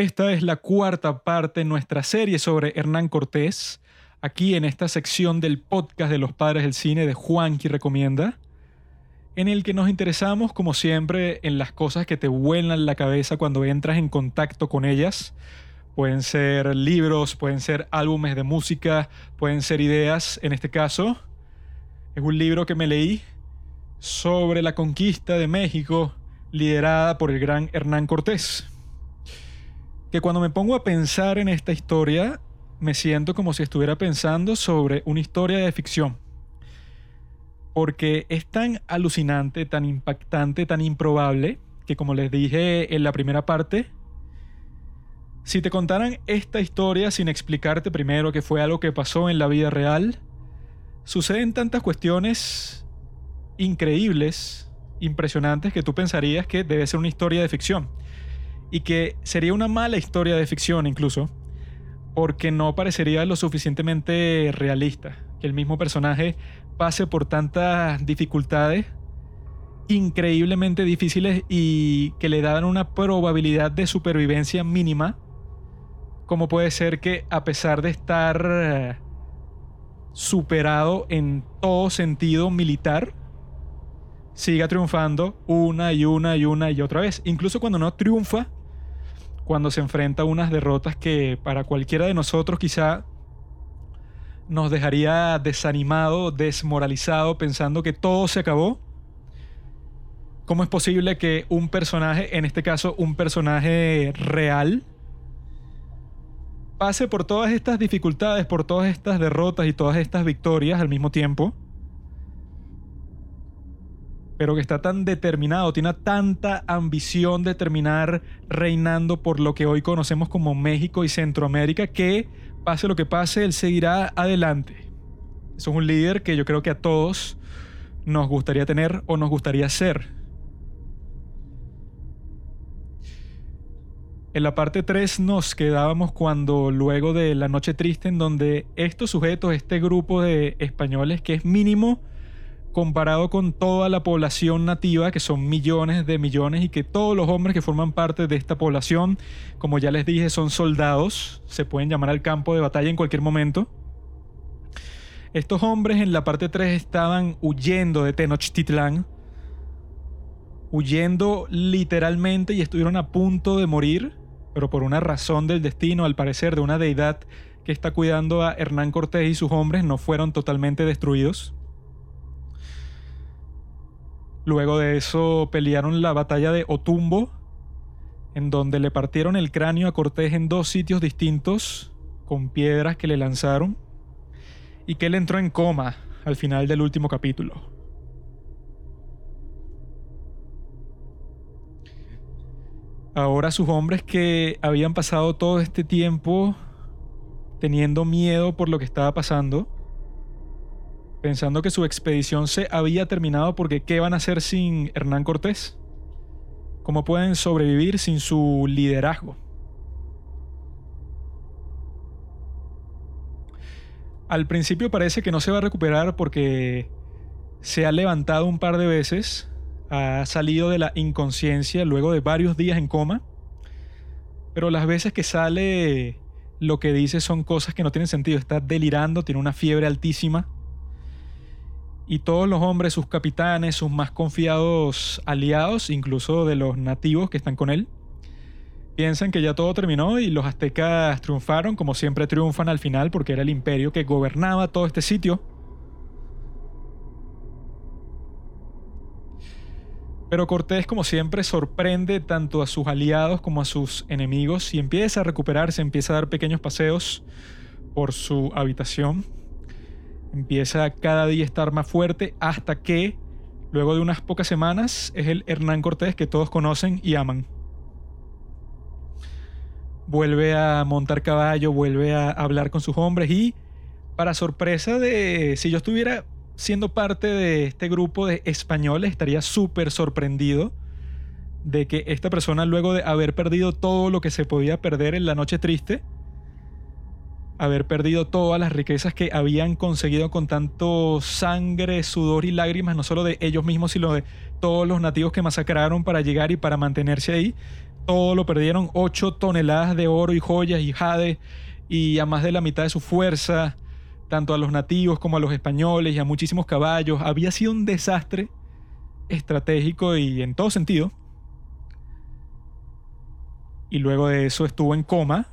Esta es la cuarta parte de nuestra serie sobre Hernán Cortés, aquí en esta sección del podcast de los padres del cine de Juanqui Recomienda, en el que nos interesamos, como siempre, en las cosas que te vuelan la cabeza cuando entras en contacto con ellas. Pueden ser libros, pueden ser álbumes de música, pueden ser ideas. En este caso, es un libro que me leí sobre la conquista de México liderada por el gran Hernán Cortés que cuando me pongo a pensar en esta historia, me siento como si estuviera pensando sobre una historia de ficción. Porque es tan alucinante, tan impactante, tan improbable, que como les dije en la primera parte, si te contaran esta historia sin explicarte primero que fue algo que pasó en la vida real, suceden tantas cuestiones increíbles, impresionantes, que tú pensarías que debe ser una historia de ficción y que sería una mala historia de ficción incluso, porque no parecería lo suficientemente realista, que el mismo personaje pase por tantas dificultades increíblemente difíciles y que le dan una probabilidad de supervivencia mínima, como puede ser que a pesar de estar eh, superado en todo sentido militar, siga triunfando una y una y una y otra vez. Incluso cuando no triunfa, cuando se enfrenta a unas derrotas que para cualquiera de nosotros quizá nos dejaría desanimado, desmoralizado, pensando que todo se acabó. ¿Cómo es posible que un personaje, en este caso un personaje real, pase por todas estas dificultades, por todas estas derrotas y todas estas victorias al mismo tiempo? Pero que está tan determinado, tiene tanta ambición de terminar reinando por lo que hoy conocemos como México y Centroamérica, que pase lo que pase, él seguirá adelante. es un líder que yo creo que a todos nos gustaría tener o nos gustaría ser. En la parte 3 nos quedábamos cuando luego de la noche triste en donde estos sujetos, este grupo de españoles que es mínimo comparado con toda la población nativa, que son millones de millones, y que todos los hombres que forman parte de esta población, como ya les dije, son soldados, se pueden llamar al campo de batalla en cualquier momento. Estos hombres en la parte 3 estaban huyendo de Tenochtitlán, huyendo literalmente y estuvieron a punto de morir, pero por una razón del destino, al parecer de una deidad que está cuidando a Hernán Cortés y sus hombres, no fueron totalmente destruidos. Luego de eso pelearon la batalla de Otumbo, en donde le partieron el cráneo a Cortés en dos sitios distintos, con piedras que le lanzaron, y que él entró en coma al final del último capítulo. Ahora sus hombres que habían pasado todo este tiempo teniendo miedo por lo que estaba pasando, pensando que su expedición se había terminado porque ¿qué van a hacer sin Hernán Cortés? ¿Cómo pueden sobrevivir sin su liderazgo? Al principio parece que no se va a recuperar porque se ha levantado un par de veces, ha salido de la inconsciencia luego de varios días en coma, pero las veces que sale lo que dice son cosas que no tienen sentido, está delirando, tiene una fiebre altísima y todos los hombres, sus capitanes, sus más confiados aliados, incluso de los nativos que están con él, piensan que ya todo terminó y los aztecas triunfaron, como siempre triunfan al final, porque era el imperio que gobernaba todo este sitio. Pero Cortés, como siempre, sorprende tanto a sus aliados como a sus enemigos y empieza a recuperarse, empieza a dar pequeños paseos por su habitación Empieza cada día a estar más fuerte hasta que, luego de unas pocas semanas, es el Hernán Cortés que todos conocen y aman. Vuelve a montar caballo, vuelve a hablar con sus hombres y, para sorpresa de, si yo estuviera siendo parte de este grupo de españoles, estaría súper sorprendido de que esta persona, luego de haber perdido todo lo que se podía perder en la noche triste, haber perdido todas las riquezas que habían conseguido con tanto sangre, sudor y lágrimas, no solo de ellos mismos, sino de todos los nativos que masacraron para llegar y para mantenerse ahí, todo lo perdieron, 8 toneladas de oro y joyas y jade y a más de la mitad de su fuerza, tanto a los nativos como a los españoles y a muchísimos caballos. Había sido un desastre estratégico y en todo sentido. Y luego de eso estuvo en coma,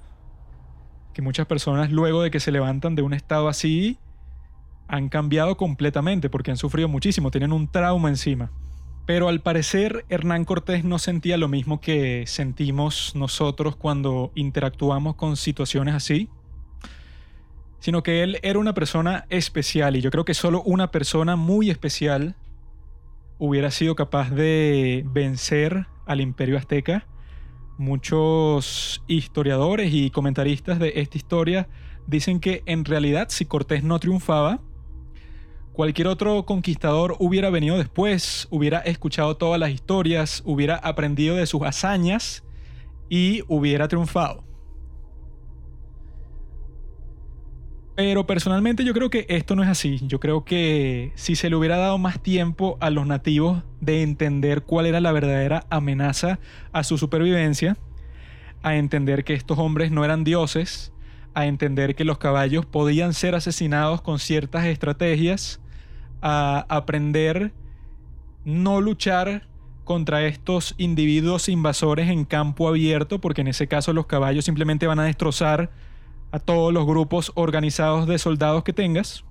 que muchas personas luego de que se levantan de un estado así han cambiado completamente porque han sufrido muchísimo, tienen un trauma encima. Pero al parecer Hernán Cortés no sentía lo mismo que sentimos nosotros cuando interactuamos con situaciones así, sino que él era una persona especial y yo creo que solo una persona muy especial hubiera sido capaz de vencer al imperio azteca. Muchos historiadores y comentaristas de esta historia dicen que en realidad si Cortés no triunfaba, cualquier otro conquistador hubiera venido después, hubiera escuchado todas las historias, hubiera aprendido de sus hazañas y hubiera triunfado. Pero personalmente yo creo que esto no es así. Yo creo que si se le hubiera dado más tiempo a los nativos de entender cuál era la verdadera amenaza a su supervivencia, a entender que estos hombres no eran dioses, a entender que los caballos podían ser asesinados con ciertas estrategias, a aprender no luchar contra estos individuos invasores en campo abierto, porque en ese caso los caballos simplemente van a destrozar a todos los grupos organizados de soldados que tengas,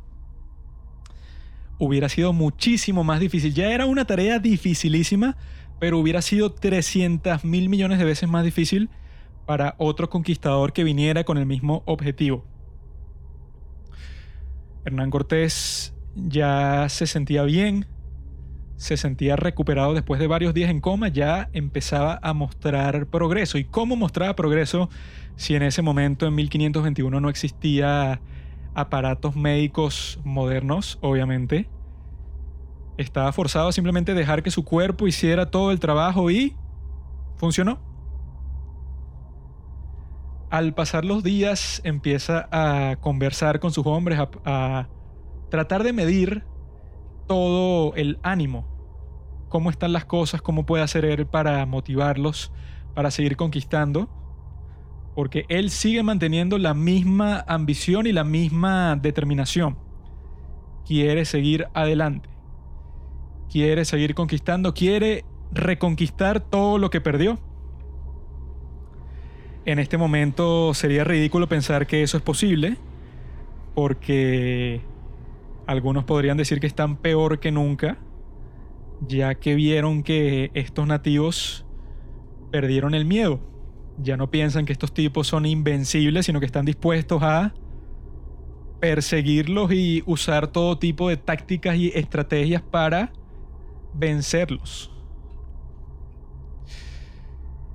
hubiera sido muchísimo más difícil. Ya era una tarea dificilísima, pero hubiera sido 300 mil millones de veces más difícil para otro conquistador que viniera con el mismo objetivo. Hernán Cortés ya se sentía bien, se sentía recuperado después de varios días en coma, ya empezaba a mostrar progreso. ¿Y cómo mostraba progreso si en ese momento, en 1521, no existía aparatos médicos modernos, obviamente? Estaba forzado a simplemente dejar que su cuerpo hiciera todo el trabajo y funcionó. Al pasar los días empieza a conversar con sus hombres, a, a tratar de medir todo el ánimo, cómo están las cosas, cómo puede hacer él para motivarlos, para seguir conquistando, porque él sigue manteniendo la misma ambición y la misma determinación. Quiere seguir adelante, quiere seguir conquistando, quiere reconquistar todo lo que perdió. En este momento sería ridículo pensar que eso es posible, porque algunos podrían decir que están peor que nunca, ya que vieron que estos nativos perdieron el miedo. Ya no piensan que estos tipos son invencibles, sino que están dispuestos a perseguirlos y usar todo tipo de tácticas y estrategias para vencerlos.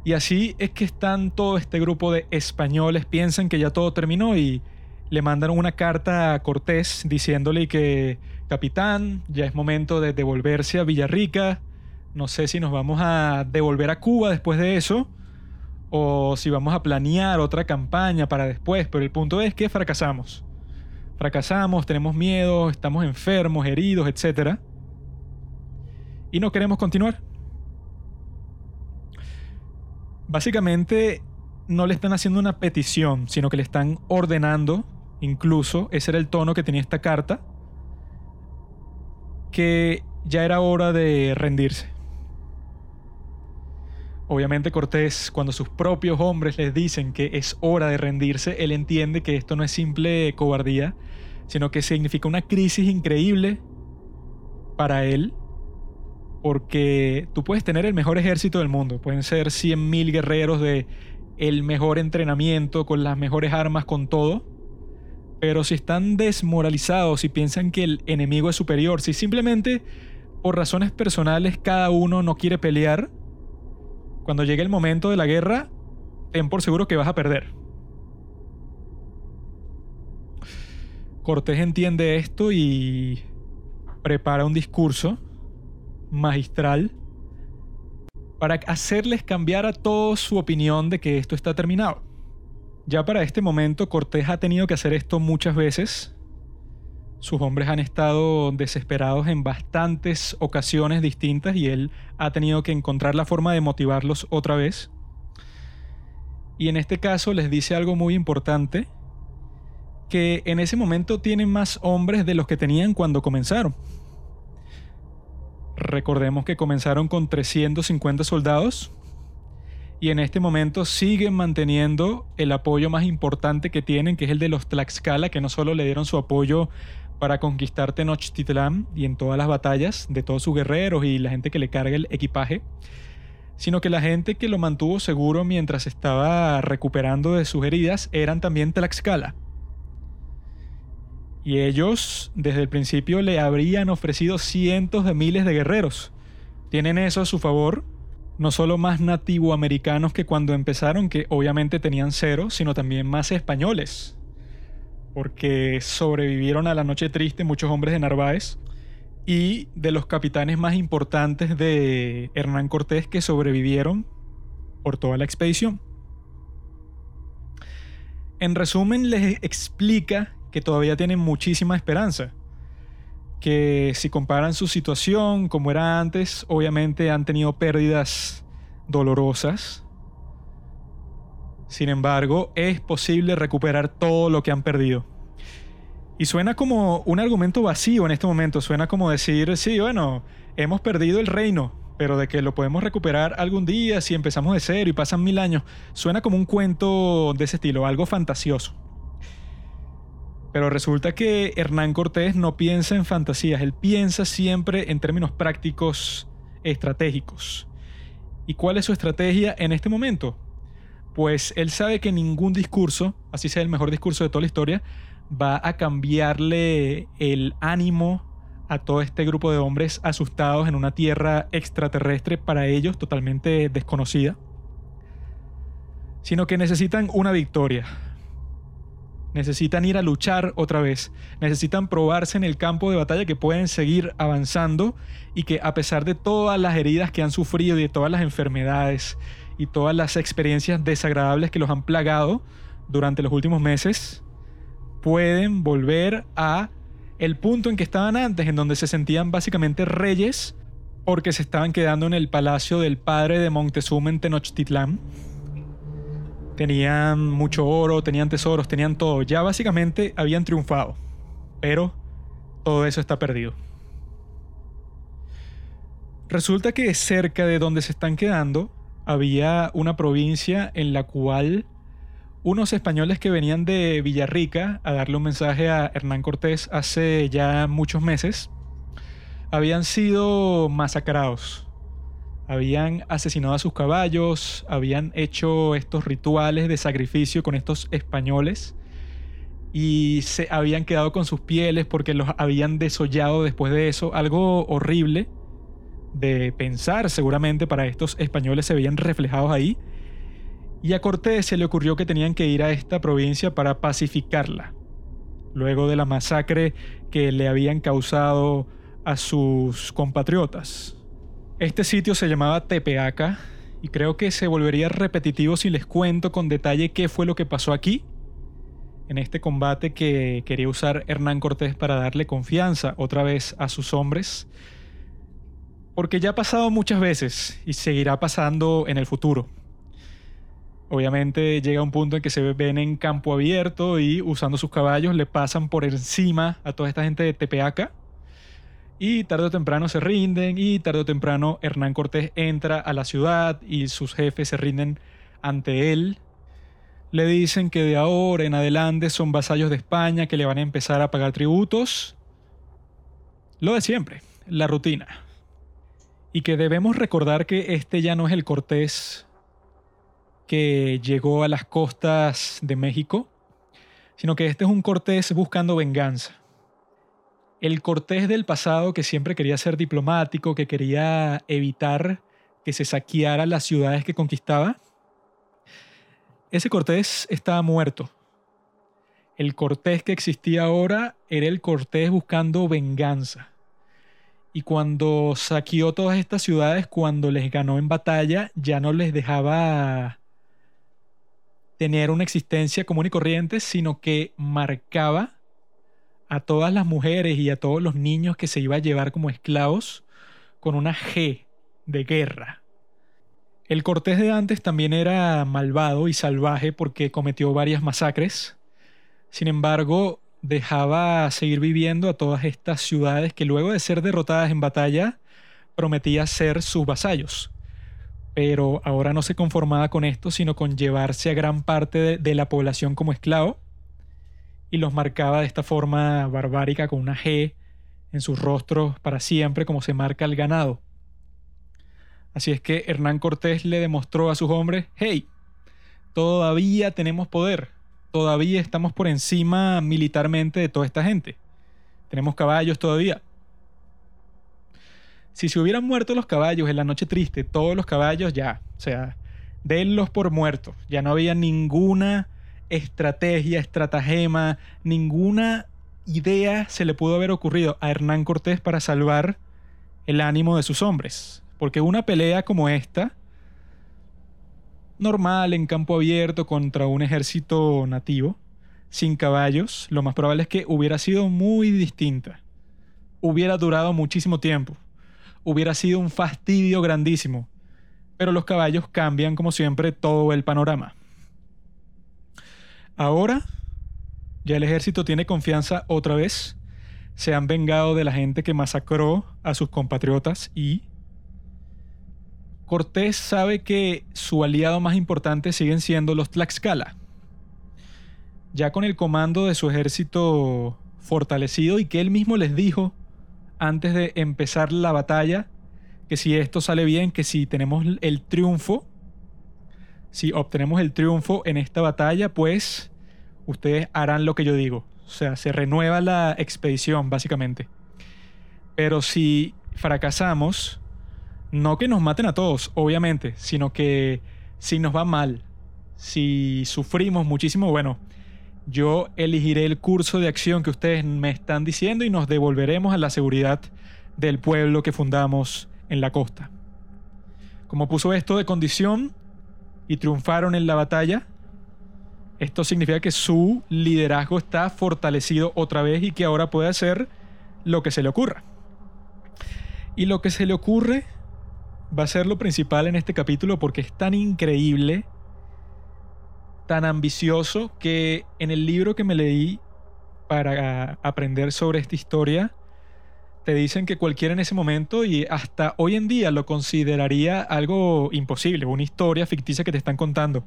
Y así es que están todo este grupo de españoles, piensan que ya todo terminó y le mandan una carta a Cortés diciéndole que, capitán, ya es momento de devolverse a Villarrica, no sé si nos vamos a devolver a Cuba después de eso, o si vamos a planear otra campaña para después, pero el punto es que fracasamos. Fracasamos, tenemos miedo, estamos enfermos, heridos, etc. Y no queremos continuar. Básicamente no le están haciendo una petición, sino que le están ordenando incluso, ese era el tono que tenía esta carta, que ya era hora de rendirse. Obviamente Cortés, cuando sus propios hombres les dicen que es hora de rendirse, él entiende que esto no es simple cobardía, sino que significa una crisis increíble para él, porque tú puedes tener el mejor ejército del mundo, pueden ser 100.000 guerreros de el mejor entrenamiento, con las mejores armas, con todo, pero si están desmoralizados y piensan que el enemigo es superior, si simplemente por razones personales cada uno no quiere pelear, cuando llegue el momento de la guerra, ten por seguro que vas a perder. Cortés entiende esto y prepara un discurso magistral para hacerles cambiar a todos su opinión de que esto está terminado. Ya para este momento Cortés ha tenido que hacer esto muchas veces. Sus hombres han estado desesperados en bastantes ocasiones distintas y él ha tenido que encontrar la forma de motivarlos otra vez. Y en este caso les dice algo muy importante, que en ese momento tienen más hombres de los que tenían cuando comenzaron. Recordemos que comenzaron con 350 soldados y en este momento siguen manteniendo el apoyo más importante que tienen, que es el de los Tlaxcala, que no solo le dieron su apoyo para conquistar Tenochtitlán y en todas las batallas de todos sus guerreros y la gente que le carga el equipaje, sino que la gente que lo mantuvo seguro mientras estaba recuperando de sus heridas eran también Tlaxcala. Y ellos desde el principio le habrían ofrecido cientos de miles de guerreros. Tienen eso a su favor, no solo más nativoamericanos que cuando empezaron, que obviamente tenían cero, sino también más españoles. Porque sobrevivieron a la noche triste muchos hombres de Narváez y de los capitanes más importantes de Hernán Cortés que sobrevivieron por toda la expedición. En resumen, les explica que todavía tienen muchísima esperanza. Que si comparan su situación como era antes, obviamente han tenido pérdidas dolorosas. Sin embargo, es posible recuperar todo lo que han perdido. Y suena como un argumento vacío en este momento, suena como decir, sí, bueno, hemos perdido el reino, pero de que lo podemos recuperar algún día si empezamos de cero y pasan mil años, suena como un cuento de ese estilo, algo fantasioso. Pero resulta que Hernán Cortés no piensa en fantasías, él piensa siempre en términos prácticos, estratégicos. ¿Y cuál es su estrategia en este momento? Pues él sabe que ningún discurso, así sea el mejor discurso de toda la historia, va a cambiarle el ánimo a todo este grupo de hombres asustados en una tierra extraterrestre para ellos totalmente desconocida, sino que necesitan una victoria, necesitan ir a luchar otra vez, necesitan probarse en el campo de batalla que pueden seguir avanzando y que a pesar de todas las heridas que han sufrido y de todas las enfermedades y todas las experiencias desagradables que los han plagado durante los últimos meses, pueden volver a el punto en que estaban antes, en donde se sentían básicamente reyes porque se estaban quedando en el palacio del padre de Montezuma en Tenochtitlán Tenían mucho oro, tenían tesoros, tenían todo. Ya básicamente habían triunfado. Pero todo eso está perdido. Resulta que cerca de donde se están quedando había una provincia en la cual unos españoles que venían de Villarrica a darle un mensaje a Hernán Cortés hace ya muchos meses habían sido masacrados. Habían asesinado a sus caballos, habían hecho estos rituales de sacrificio con estos españoles y se habían quedado con sus pieles porque los habían desollado después de eso, algo horrible de pensar seguramente para estos españoles se veían reflejados ahí. Y a Cortés se le ocurrió que tenían que ir a esta provincia para pacificarla, luego de la masacre que le habían causado a sus compatriotas. Este sitio se llamaba Tepeaca y creo que se volvería repetitivo si les cuento con detalle qué fue lo que pasó aquí, en este combate que quería usar Hernán Cortés para darle confianza otra vez a sus hombres, porque ya ha pasado muchas veces y seguirá pasando en el futuro. Obviamente llega un punto en que se ven en campo abierto y usando sus caballos le pasan por encima a toda esta gente de Tepeaca y tarde o temprano se rinden y tarde o temprano Hernán Cortés entra a la ciudad y sus jefes se rinden ante él. Le dicen que de ahora en adelante son vasallos de España, que le van a empezar a pagar tributos. Lo de siempre, la rutina. Y que debemos recordar que este ya no es el Cortés que llegó a las costas de México, sino que este es un Cortés buscando venganza el Cortés del pasado que siempre quería ser diplomático, que quería evitar que se saqueara las ciudades que conquistaba, ese Cortés estaba muerto. El Cortés que existía ahora era el Cortés buscando venganza. Y cuando saqueó todas estas ciudades, cuando les ganó en batalla, ya no les dejaba tener una existencia común y corriente, sino que marcaba a todas las mujeres y a todos los niños que se iba a llevar como esclavos con una G de guerra. El Cortés de antes también era malvado y salvaje porque cometió varias masacres. Sin embargo, dejaba seguir viviendo a todas estas ciudades que luego de ser derrotadas en batalla prometía ser sus vasallos. Pero ahora no se conformaba con esto, sino con llevarse a gran parte de, la población como esclavo y los marcaba de esta forma barbárica con una G en sus rostros para siempre como se marca el ganado. Así es que Hernán Cortés le demostró a sus hombres, hey, todavía tenemos poder, todavía estamos por encima militarmente de toda esta gente. Tenemos caballos todavía. Si se hubieran muerto los caballos en la noche triste, todos los caballos ya, o sea, denlos por muertos. Ya no había ninguna estrategia, estratagema, ninguna idea se le pudo haber ocurrido a Hernán Cortés para salvar el ánimo de sus hombres. Porque una pelea como esta, normal en campo abierto contra un ejército nativo, sin caballos, lo más probable es que hubiera sido muy distinta. Hubiera durado muchísimo tiempo. Hubiera sido un fastidio grandísimo. Pero los caballos cambian, como siempre, todo el panorama. Ahora, ya el ejército tiene confianza otra vez. Se han vengado de la gente que masacró a sus compatriotas y Cortés sabe que su aliado más importante siguen siendo los Tlaxcala. Ya con el comando de su ejército fortalecido y que él mismo les dijo antes de empezar la batalla que si esto sale bien, que si tenemos el triunfo, si obtenemos el triunfo en esta batalla, pues ustedes harán lo que yo digo. O sea, se renueva la expedición, básicamente. Pero si fracasamos, no que nos maten a todos, obviamente, sino que si nos va mal, si sufrimos muchísimo, bueno, yo elegiré el curso de acción que ustedes me están diciendo y nos devolveremos a la seguridad del pueblo que fundamos en la costa. Como puso esto de condición y triunfaron en la batalla, esto significa que su liderazgo está fortalecido otra vez y que ahora puede hacer lo que se le ocurra. Y lo que se le ocurre va a ser lo principal en este capítulo porque es tan increíble, tan ambicioso, que en el libro que me leí para aprender sobre esta historia, te dicen que cualquiera en ese momento y hasta hoy en día lo consideraría algo imposible, una historia ficticia que te están contando.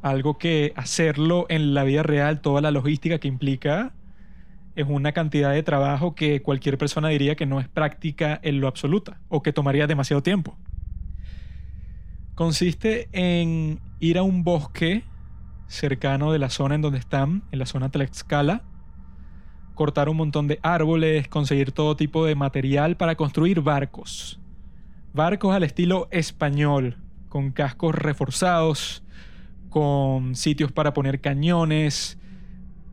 Algo que hacerlo en la vida real, toda la logística que implica, es una cantidad de trabajo que cualquier persona diría que no es práctica en lo absoluta o que tomaría demasiado tiempo. Consiste en ir a un bosque cercano de la zona en donde están, en la zona Tlaxcala, cortar un montón de árboles, conseguir todo tipo de material para construir barcos. Barcos al estilo español, con cascos reforzados, con sitios para poner cañones,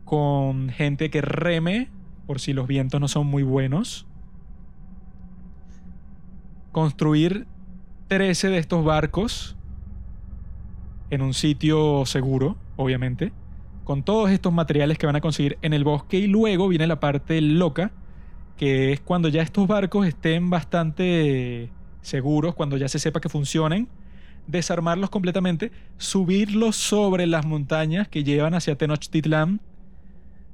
con gente que reme, por si los vientos no son muy buenos. Construir 13 de estos barcos en un sitio seguro, obviamente, con todos estos materiales que van a conseguir en el bosque y luego viene la parte loca, que es cuando ya estos barcos estén bastante seguros, cuando ya se sepa que funcionen, desarmarlos completamente, subirlos sobre las montañas que llevan hacia Tenochtitlán,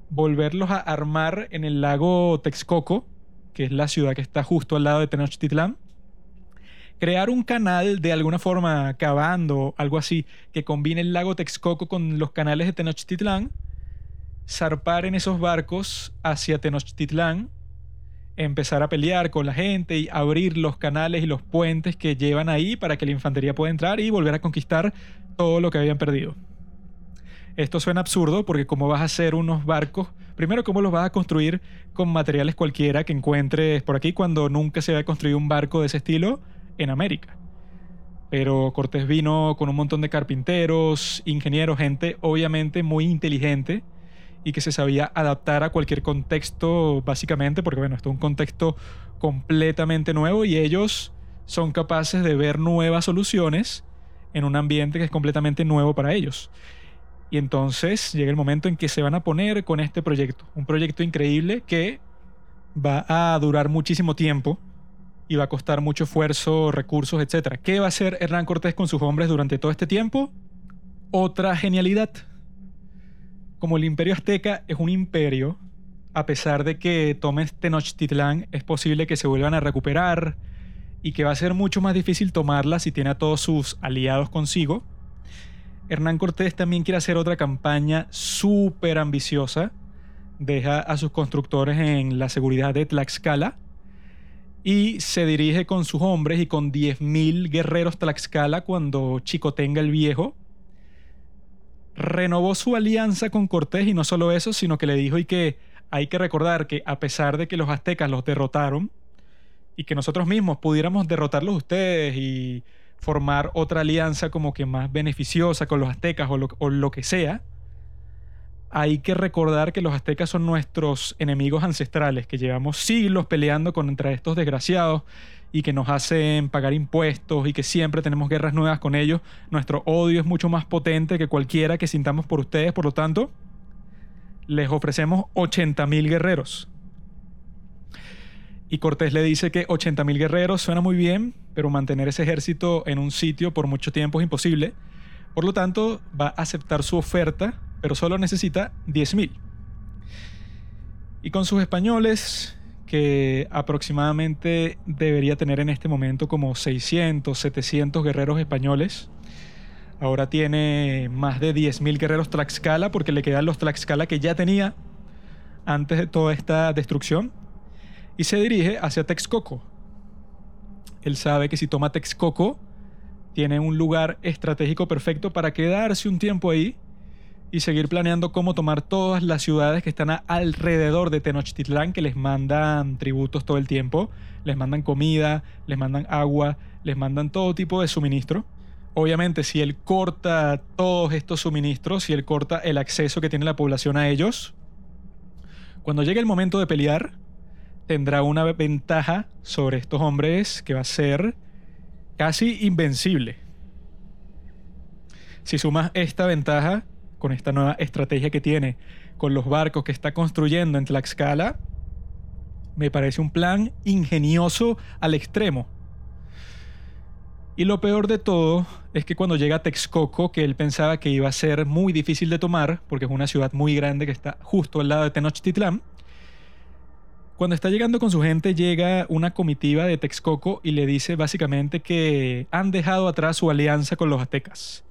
volverlos a armar en el lago Texcoco, que es la ciudad que está justo al lado de Tenochtitlán, crear un canal de alguna forma cavando, algo así, que combine el lago Texcoco con los canales de Tenochtitlán, zarpar en esos barcos hacia Tenochtitlán, empezar a pelear con la gente y abrir los canales y los puentes que llevan ahí para que la infantería pueda entrar y volver a conquistar todo lo que habían perdido. Esto suena absurdo porque cómo vas a hacer unos barcos, primero cómo los vas a construir con materiales cualquiera que encuentres por aquí cuando nunca se había construido un barco de ese estilo en América. Pero Cortés vino con un montón de carpinteros, ingenieros, gente obviamente muy inteligente y que se sabía adaptar a cualquier contexto básicamente, porque bueno, esto es un contexto completamente nuevo y ellos son capaces de ver nuevas soluciones en un ambiente que es completamente nuevo para ellos. Y entonces llega el momento en que se van a poner con este proyecto, un proyecto increíble que va a durar muchísimo tiempo, y va a costar mucho esfuerzo, recursos, etc. ¿Qué va a hacer Hernán Cortés con sus hombres durante todo este tiempo? Otra genialidad. Como el imperio azteca es un imperio, a pesar de que tomes Tenochtitlán, es posible que se vuelvan a recuperar y que va a ser mucho más difícil tomarla si tiene a todos sus aliados consigo. Hernán Cortés también quiere hacer otra campaña súper ambiciosa. Deja a sus constructores en la seguridad de Tlaxcala y se dirige con sus hombres y con 10.000 guerreros Tlaxcala cuando Chicotenga el Viejo renovó su alianza con Cortés. Y no solo eso, sino que le dijo y que hay que recordar que a pesar de que los aztecas los derrotaron y que nosotros mismos pudiéramos derrotarlos ustedes y formar otra alianza como que más beneficiosa con los aztecas o lo, o lo que sea, hay que recordar que los aztecas son nuestros enemigos ancestrales, que llevamos siglos peleando contra estos desgraciados y que nos hacen pagar impuestos y que siempre tenemos guerras nuevas con ellos. Nuestro odio es mucho más potente que cualquiera que sintamos por ustedes, por lo tanto, les ofrecemos 80.000 guerreros. Y Cortés le dice que 80.000 guerreros suena muy bien, pero mantener ese ejército en un sitio por mucho tiempo es imposible. Por lo tanto, va a aceptar su oferta pero solo necesita 10.000. Y con sus españoles, que aproximadamente debería tener en este momento como 600, 700 guerreros españoles, ahora tiene más de 10.000 guerreros Tlaxcala porque le quedan los Tlaxcala que ya tenía antes de toda esta destrucción y se dirige hacia Texcoco. Él sabe que si toma Texcoco, tiene un lugar estratégico perfecto para quedarse un tiempo ahí y seguir planeando cómo tomar todas las ciudades que están alrededor de Tenochtitlán, que les mandan tributos todo el tiempo, les mandan comida, les mandan agua, les mandan todo tipo de suministro. Obviamente, si él corta todos estos suministros, si él corta el acceso que tiene la población a ellos, cuando llegue el momento de pelear, tendrá una ventaja sobre estos hombres que va a ser casi invencible. Si sumas esta ventaja con esta nueva estrategia que tiene, con los barcos que está construyendo en Tlaxcala, me parece un plan ingenioso al extremo. Y lo peor de todo es que cuando llega a Texcoco, que él pensaba que iba a ser muy difícil de tomar, porque es una ciudad muy grande que está justo al lado de Tenochtitlán, cuando está llegando con su gente, llega una comitiva de Texcoco y le dice básicamente que han dejado atrás su alianza con los aztecas,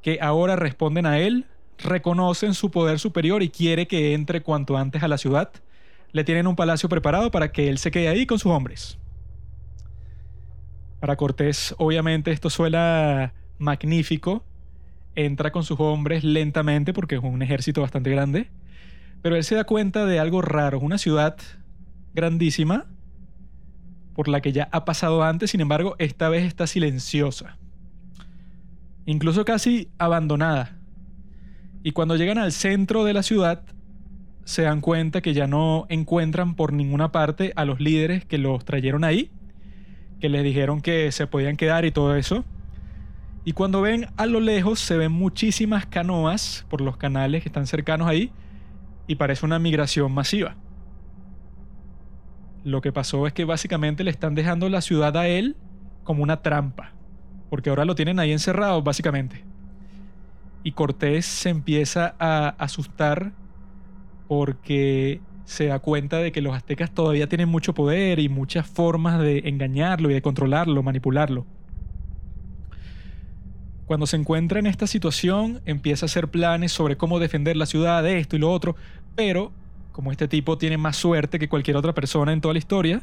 que ahora responden a él reconocen su poder superior y quiere que entre cuanto antes a la ciudad. Le tienen un palacio preparado para que él se quede ahí con sus hombres. Para Cortés, obviamente, esto suena magnífico. Entra con sus hombres lentamente porque es un ejército bastante grande. Pero él se da cuenta de algo raro. Una ciudad grandísima por la que ya ha pasado antes, sin embargo, esta vez está silenciosa. Incluso casi abandonada. Y cuando llegan al centro de la ciudad, se dan cuenta que ya no encuentran por ninguna parte a los líderes que los trajeron ahí, que les dijeron que se podían quedar y todo eso. Y cuando ven a lo lejos se ven muchísimas canoas por los canales que están cercanos ahí y parece una migración masiva. Lo que pasó es que básicamente le están dejando la ciudad a él como una trampa, porque ahora lo tienen ahí encerrado básicamente y Cortés se empieza a asustar porque se da cuenta de que los aztecas todavía tienen mucho poder y muchas formas de engañarlo y de controlarlo, manipularlo. Cuando se encuentra en esta situación, empieza a hacer planes sobre cómo defender la ciudad de esto y lo otro, pero como este tipo tiene más suerte que cualquier otra persona en toda la historia,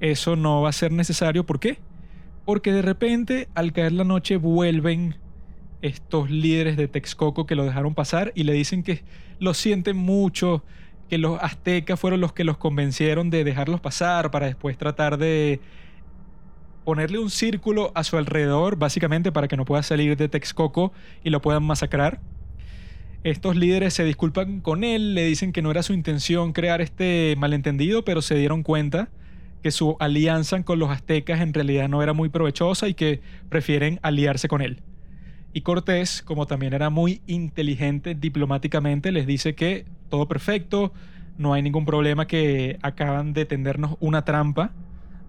eso no va a ser necesario. ¿Por qué? Porque de repente, al caer la noche, vuelven estos líderes de Texcoco que lo dejaron pasar y le dicen que lo sienten mucho, que los aztecas fueron los que los convencieron de dejarlos pasar para después tratar de ponerle un círculo a su alrededor, básicamente para que no pueda salir de Texcoco y lo puedan masacrar. Estos líderes se disculpan con él, le dicen que no era su intención crear este malentendido, pero se dieron cuenta que su alianza con los aztecas en realidad no era muy provechosa y que prefieren aliarse con él. Y Cortés, como también era muy inteligente diplomáticamente, les dice que todo perfecto, no hay ningún problema, que acaban de tendernos una trampa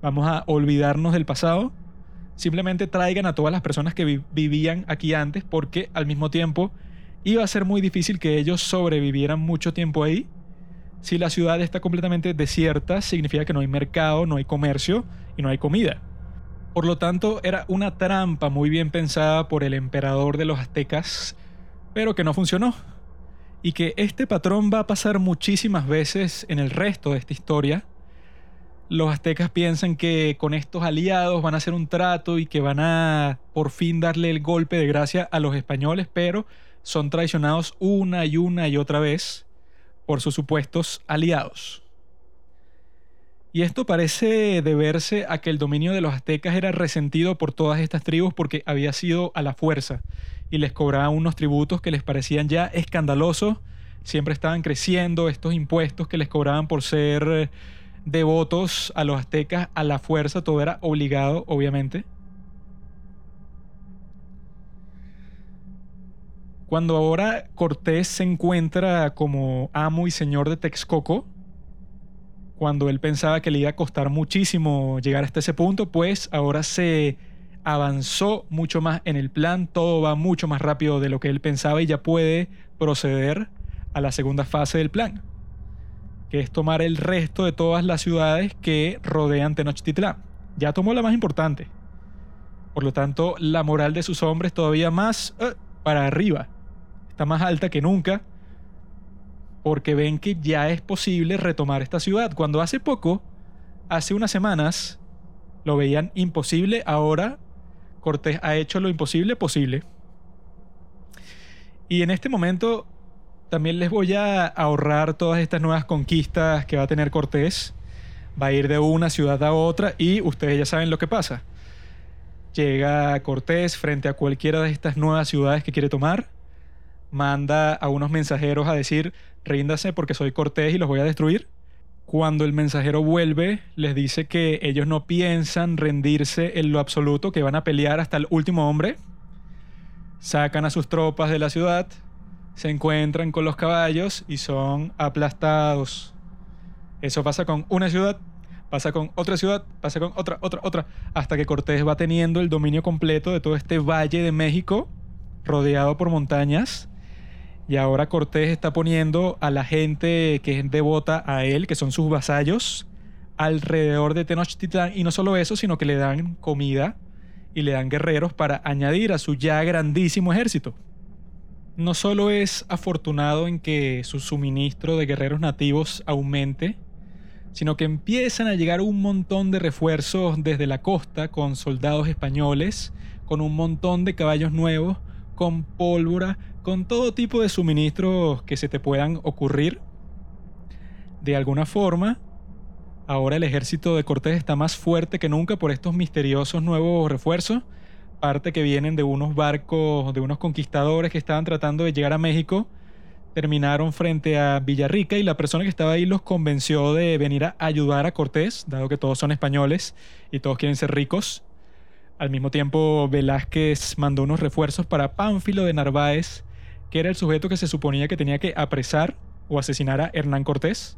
vamos a olvidarnos del pasado. Simplemente traigan a todas las personas que vivían aquí antes porque al mismo tiempo iba a ser muy difícil que ellos sobrevivieran mucho tiempo ahí. Si la ciudad está completamente desierta, significa que no hay mercado, no hay comercio y no hay comida. Por lo tanto, era una trampa muy bien pensada por el emperador de los aztecas, pero que no funcionó. Y que este patrón va a pasar muchísimas veces en el resto de esta historia. Los aztecas piensan que con estos aliados van a hacer un trato y que van a por fin darle el golpe de gracia a los españoles, pero son traicionados una y una y otra vez por sus supuestos aliados. Y esto parece deberse a que el dominio de los aztecas era resentido por todas estas tribus porque había sido a la fuerza y les cobraban unos tributos que les parecían ya escandalosos. Siempre estaban creciendo estos impuestos que les cobraban por ser devotos a los aztecas a la fuerza, todo era obligado, obviamente. Cuando ahora Cortés se encuentra como amo y señor de Texcoco, cuando él pensaba que le iba a costar muchísimo llegar hasta ese punto, pues ahora se avanzó mucho más en el plan, todo va mucho más rápido de lo que él pensaba y ya puede proceder a la segunda fase del plan, que es tomar el resto de todas las ciudades que rodean Tenochtitlán. Ya tomó la más importante. Por lo tanto, la moral de sus hombres todavía más eh, para arriba está más alta que nunca porque ven que ya es posible retomar esta ciudad. Cuando hace poco, hace unas semanas, lo veían imposible, ahora Cortés ha hecho lo imposible posible. Y en este momento también les voy a ahorrar todas estas nuevas conquistas que va a tener Cortés. Va a ir de una ciudad a otra y ustedes ya saben lo que pasa. Llega Cortés frente a cualquiera de estas nuevas ciudades que quiere tomar manda a unos mensajeros a decir, ríndase porque soy cortés y los voy a destruir. Cuando el mensajero vuelve, les dice que ellos no piensan rendirse en lo absoluto, que van a pelear hasta el último hombre. Sacan a sus tropas de la ciudad, se encuentran con los caballos y son aplastados. Eso pasa con una ciudad, pasa con otra ciudad, pasa con otra, otra, otra, hasta que Cortés va teniendo el dominio completo de todo este valle de México, rodeado por montañas, y ahora Cortés está poniendo a la gente que es devota a él, que son sus vasallos, alrededor de Tenochtitlán. Y no solo eso, sino que le dan comida y le dan guerreros para añadir a su ya grandísimo ejército. No solo es afortunado en que su suministro de guerreros nativos aumente, sino que empiezan a llegar un montón de refuerzos desde la costa con soldados españoles, con un montón de caballos nuevos, con pólvora, con todo tipo de suministros que se te puedan ocurrir. De alguna forma, ahora el ejército de Cortés está más fuerte que nunca por estos misteriosos nuevos refuerzos, parte que vienen de unos barcos, de unos conquistadores que estaban tratando de llegar a México, terminaron frente a Villarrica y la persona que estaba ahí los convenció de venir a ayudar a Cortés, dado que todos son españoles y todos quieren ser ricos. Al mismo tiempo, Velázquez mandó unos refuerzos para Pánfilo de Narváez, que era el sujeto que se suponía que tenía que apresar o asesinar a Hernán Cortés.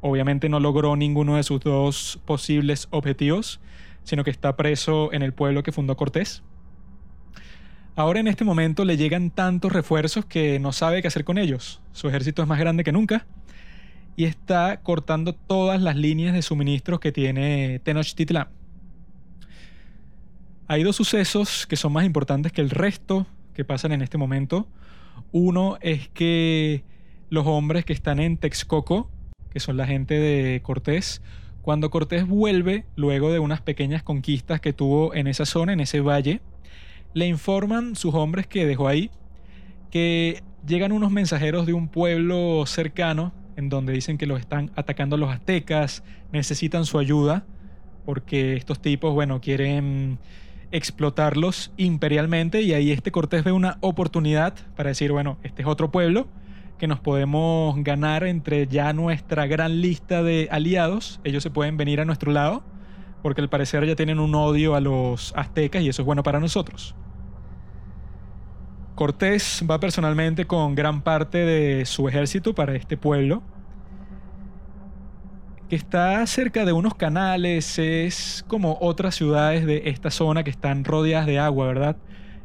Obviamente no logró ninguno de sus dos posibles objetivos, sino que está preso en el pueblo que fundó Cortés. Ahora en este momento le llegan tantos refuerzos que no sabe qué hacer con ellos. Su ejército es más grande que nunca y está cortando todas las líneas de suministros que tiene Tenochtitlán. Hay dos sucesos que son más importantes que el resto que pasan en este momento. Uno es que los hombres que están en Texcoco, que son la gente de Cortés, cuando Cortés vuelve, luego de unas pequeñas conquistas que tuvo en esa zona, en ese valle, le informan sus hombres que dejó ahí que llegan unos mensajeros de un pueblo cercano en donde dicen que los están atacando los aztecas, necesitan su ayuda, porque estos tipos, bueno, quieren explotarlos imperialmente y ahí este Cortés ve una oportunidad para decir, bueno, este es otro pueblo que nos podemos ganar entre ya nuestra gran lista de aliados, ellos se pueden venir a nuestro lado, porque al parecer ya tienen un odio a los aztecas y eso es bueno para nosotros. Cortés va personalmente con gran parte de su ejército para este pueblo que está cerca de unos canales, es como otras ciudades de esta zona que están rodeadas de agua, ¿verdad?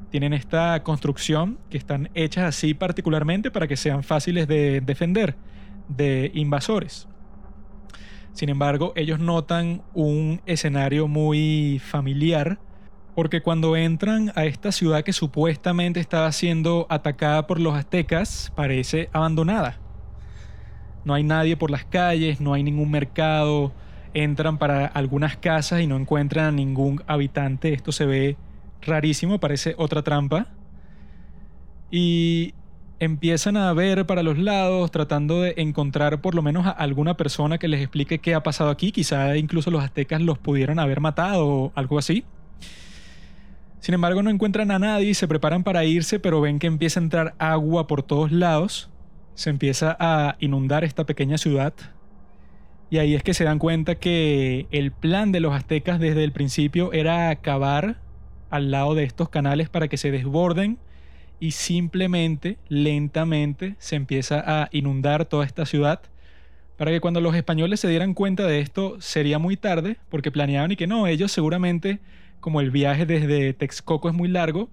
Tienen esta construcción que están hechas así particularmente para que sean fáciles de defender de invasores. Sin embargo, ellos notan un escenario muy familiar porque cuando entran a esta ciudad que supuestamente estaba siendo atacada por los aztecas, parece abandonada. No hay nadie por las calles, no hay ningún mercado, entran para algunas casas y no encuentran a ningún habitante. Esto se ve rarísimo, parece otra trampa. Y empiezan a ver para los lados, tratando de encontrar por lo menos a alguna persona que les explique qué ha pasado aquí. Quizá incluso los aztecas los pudieran haber matado o algo así. Sin embargo, no encuentran a nadie y se preparan para irse, pero ven que empieza a entrar agua por todos lados. Se empieza a inundar esta pequeña ciudad. Y ahí es que se dan cuenta que el plan de los aztecas desde el principio era acabar al lado de estos canales para que se desborden y simplemente, lentamente, se empieza a inundar toda esta ciudad para que cuando los españoles se dieran cuenta de esto sería muy tarde, porque planeaban y que no, ellos seguramente, como el viaje desde Texcoco es muy largo,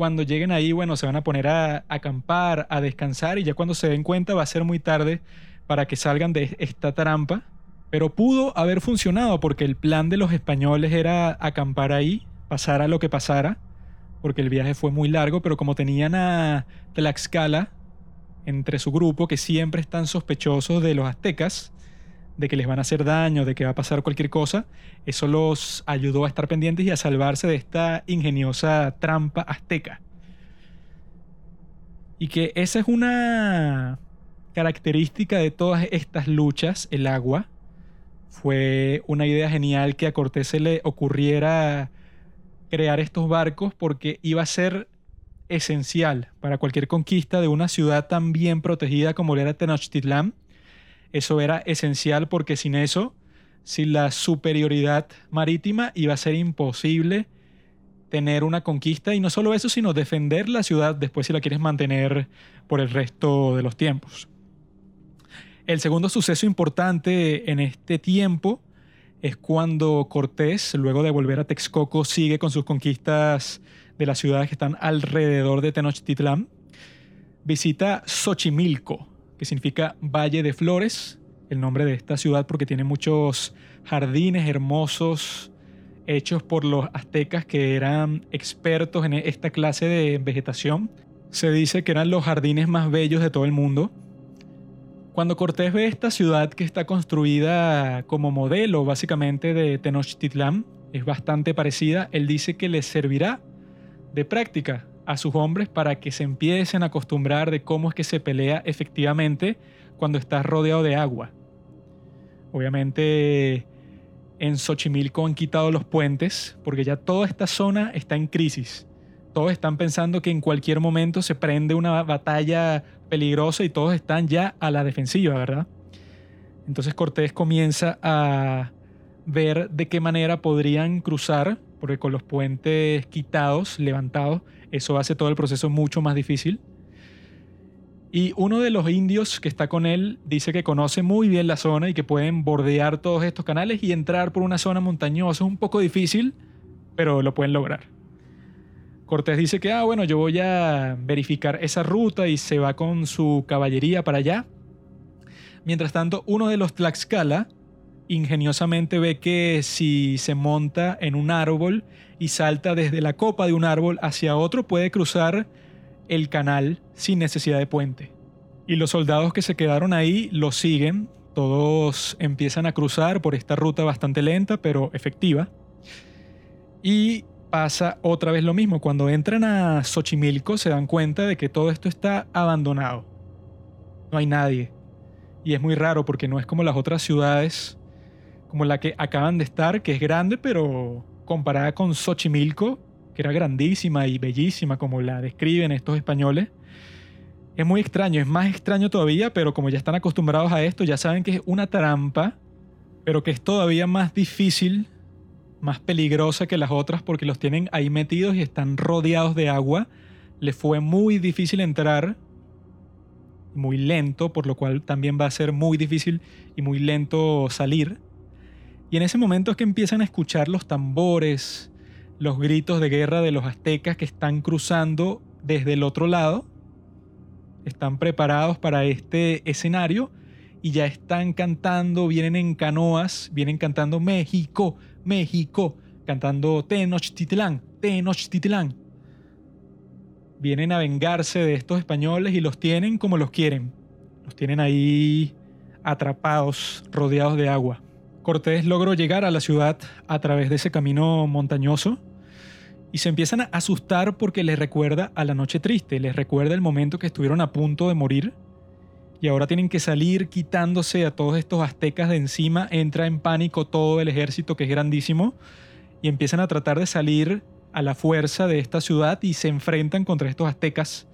cuando lleguen ahí, bueno, se van a poner a, acampar, a descansar y ya cuando se den cuenta va a ser muy tarde para que salgan de esta trampa. Pero pudo haber funcionado porque el plan de los españoles era acampar ahí, pasara lo que pasara, porque el viaje fue muy largo, pero como tenían a Tlaxcala entre su grupo, que siempre están sospechosos de los aztecas, de que les van a hacer daño, de que va a pasar cualquier cosa, eso los ayudó a estar pendientes y a salvarse de esta ingeniosa trampa azteca. Y que esa es una característica de todas estas luchas, el agua. Fue una idea genial que a Cortés se le ocurriera crear estos barcos porque iba a ser esencial para cualquier conquista de una ciudad tan bien protegida como era Tenochtitlán. Eso era esencial porque sin eso, sin la superioridad marítima, iba a ser imposible tener una conquista y no solo eso, sino defender la ciudad después si la quieres mantener por el resto de los tiempos. El segundo suceso importante en este tiempo es cuando Cortés, luego de volver a Texcoco, sigue con sus conquistas de las ciudades que están alrededor de Tenochtitlán. Visita Xochimilco, que significa Valle de Flores, el nombre de esta ciudad porque tiene muchos jardines hermosos hechos por los aztecas que eran expertos en esta clase de vegetación. Se dice que eran los jardines más bellos de todo el mundo cuando Cortés ve esta ciudad que está construida como modelo básicamente de Tenochtitlán, es bastante parecida, él dice que les servirá de práctica a sus hombres para que se empiecen a acostumbrar de cómo es que se pelea efectivamente cuando estás rodeado de agua. Obviamente en Xochimilco han quitado los puentes porque ya toda esta zona está en crisis. Todos están pensando que en cualquier momento se prende una batalla peligrosa y todos están ya a la defensiva, ¿verdad? Entonces Cortés comienza a ver de qué manera podrían cruzar, porque con los puentes quitados, levantados, eso hace todo el proceso mucho más difícil. Y uno de los indios que está con él dice que conoce muy bien la zona y que pueden bordear todos estos canales y entrar por una zona montañosa. Es un poco difícil, pero lo pueden lograr. Cortés dice que, ah, bueno, yo voy a verificar esa ruta y se va con su caballería para allá. Mientras tanto, uno de los Tlaxcala ingeniosamente ve que si se monta en un árbol y salta desde la copa de un árbol hacia otro, puede cruzar el canal sin necesidad de puente. Y los soldados que se quedaron ahí lo siguen, todos empiezan a cruzar por esta ruta bastante lenta pero efectiva. Y pasa otra vez lo mismo. Cuando entran a Xochimilco se dan cuenta de que todo esto está abandonado. No hay nadie. Y es muy raro porque no es como las otras ciudades, como la que acaban de estar, que es grande, pero comparada con Xochimilco, que era grandísima y bellísima como la describen estos españoles, es muy extraño. Es más extraño todavía, pero como ya están acostumbrados a esto, ya saben que es una trampa, pero que es todavía más difícil más peligrosa que las otras porque los tienen ahí metidos y están rodeados de agua. Les fue muy difícil entrar muy lento, por lo cual también va a ser muy difícil y muy lento salir. Y en ese momento es que empiezan a escuchar los tambores, los gritos de guerra de los aztecas que están cruzando desde el otro lado. Están preparados para este escenario y ya están cantando, vienen en canoas, vienen cantando México, México, cantando Tenochtitlán, Tenochtitlán. Vienen a vengarse de estos españoles y los tienen como los quieren. Los tienen ahí atrapados, rodeados de agua. Cortés logró llegar a la ciudad a través de ese camino montañoso y se empiezan a asustar porque les recuerda a la noche triste, les recuerda el momento que estuvieron a punto de morir y ahora tienen que salir quitándose a todos estos aztecas de encima, entra en pánico todo el ejército que es grandísimo y empiezan a tratar de salir a la fuerza de esta ciudad y se enfrentan contra estos aztecas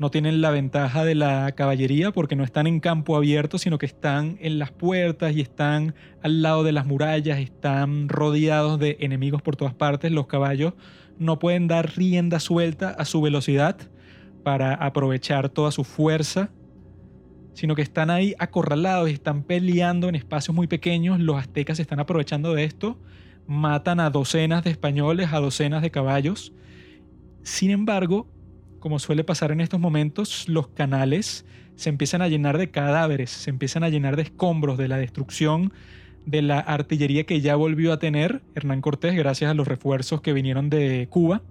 no tienen la ventaja de la caballería porque no están en campo abierto, sino que están en las puertas y están al lado de las murallas, están rodeados de enemigos por todas partes. Los caballos no pueden dar rienda suelta a su velocidad para aprovechar toda su fuerza, sino que están ahí acorralados y están peleando en espacios muy pequeños. Los aztecas se están aprovechando de esto, matan a docenas de españoles, a docenas de caballos. Sin embargo, como suele pasar en estos momentos, los canales se empiezan a llenar de cadáveres, se empiezan a llenar de escombros, de la destrucción de la artillería que ya volvió a tener Hernán Cortés gracias a los refuerzos que vinieron de Cuba.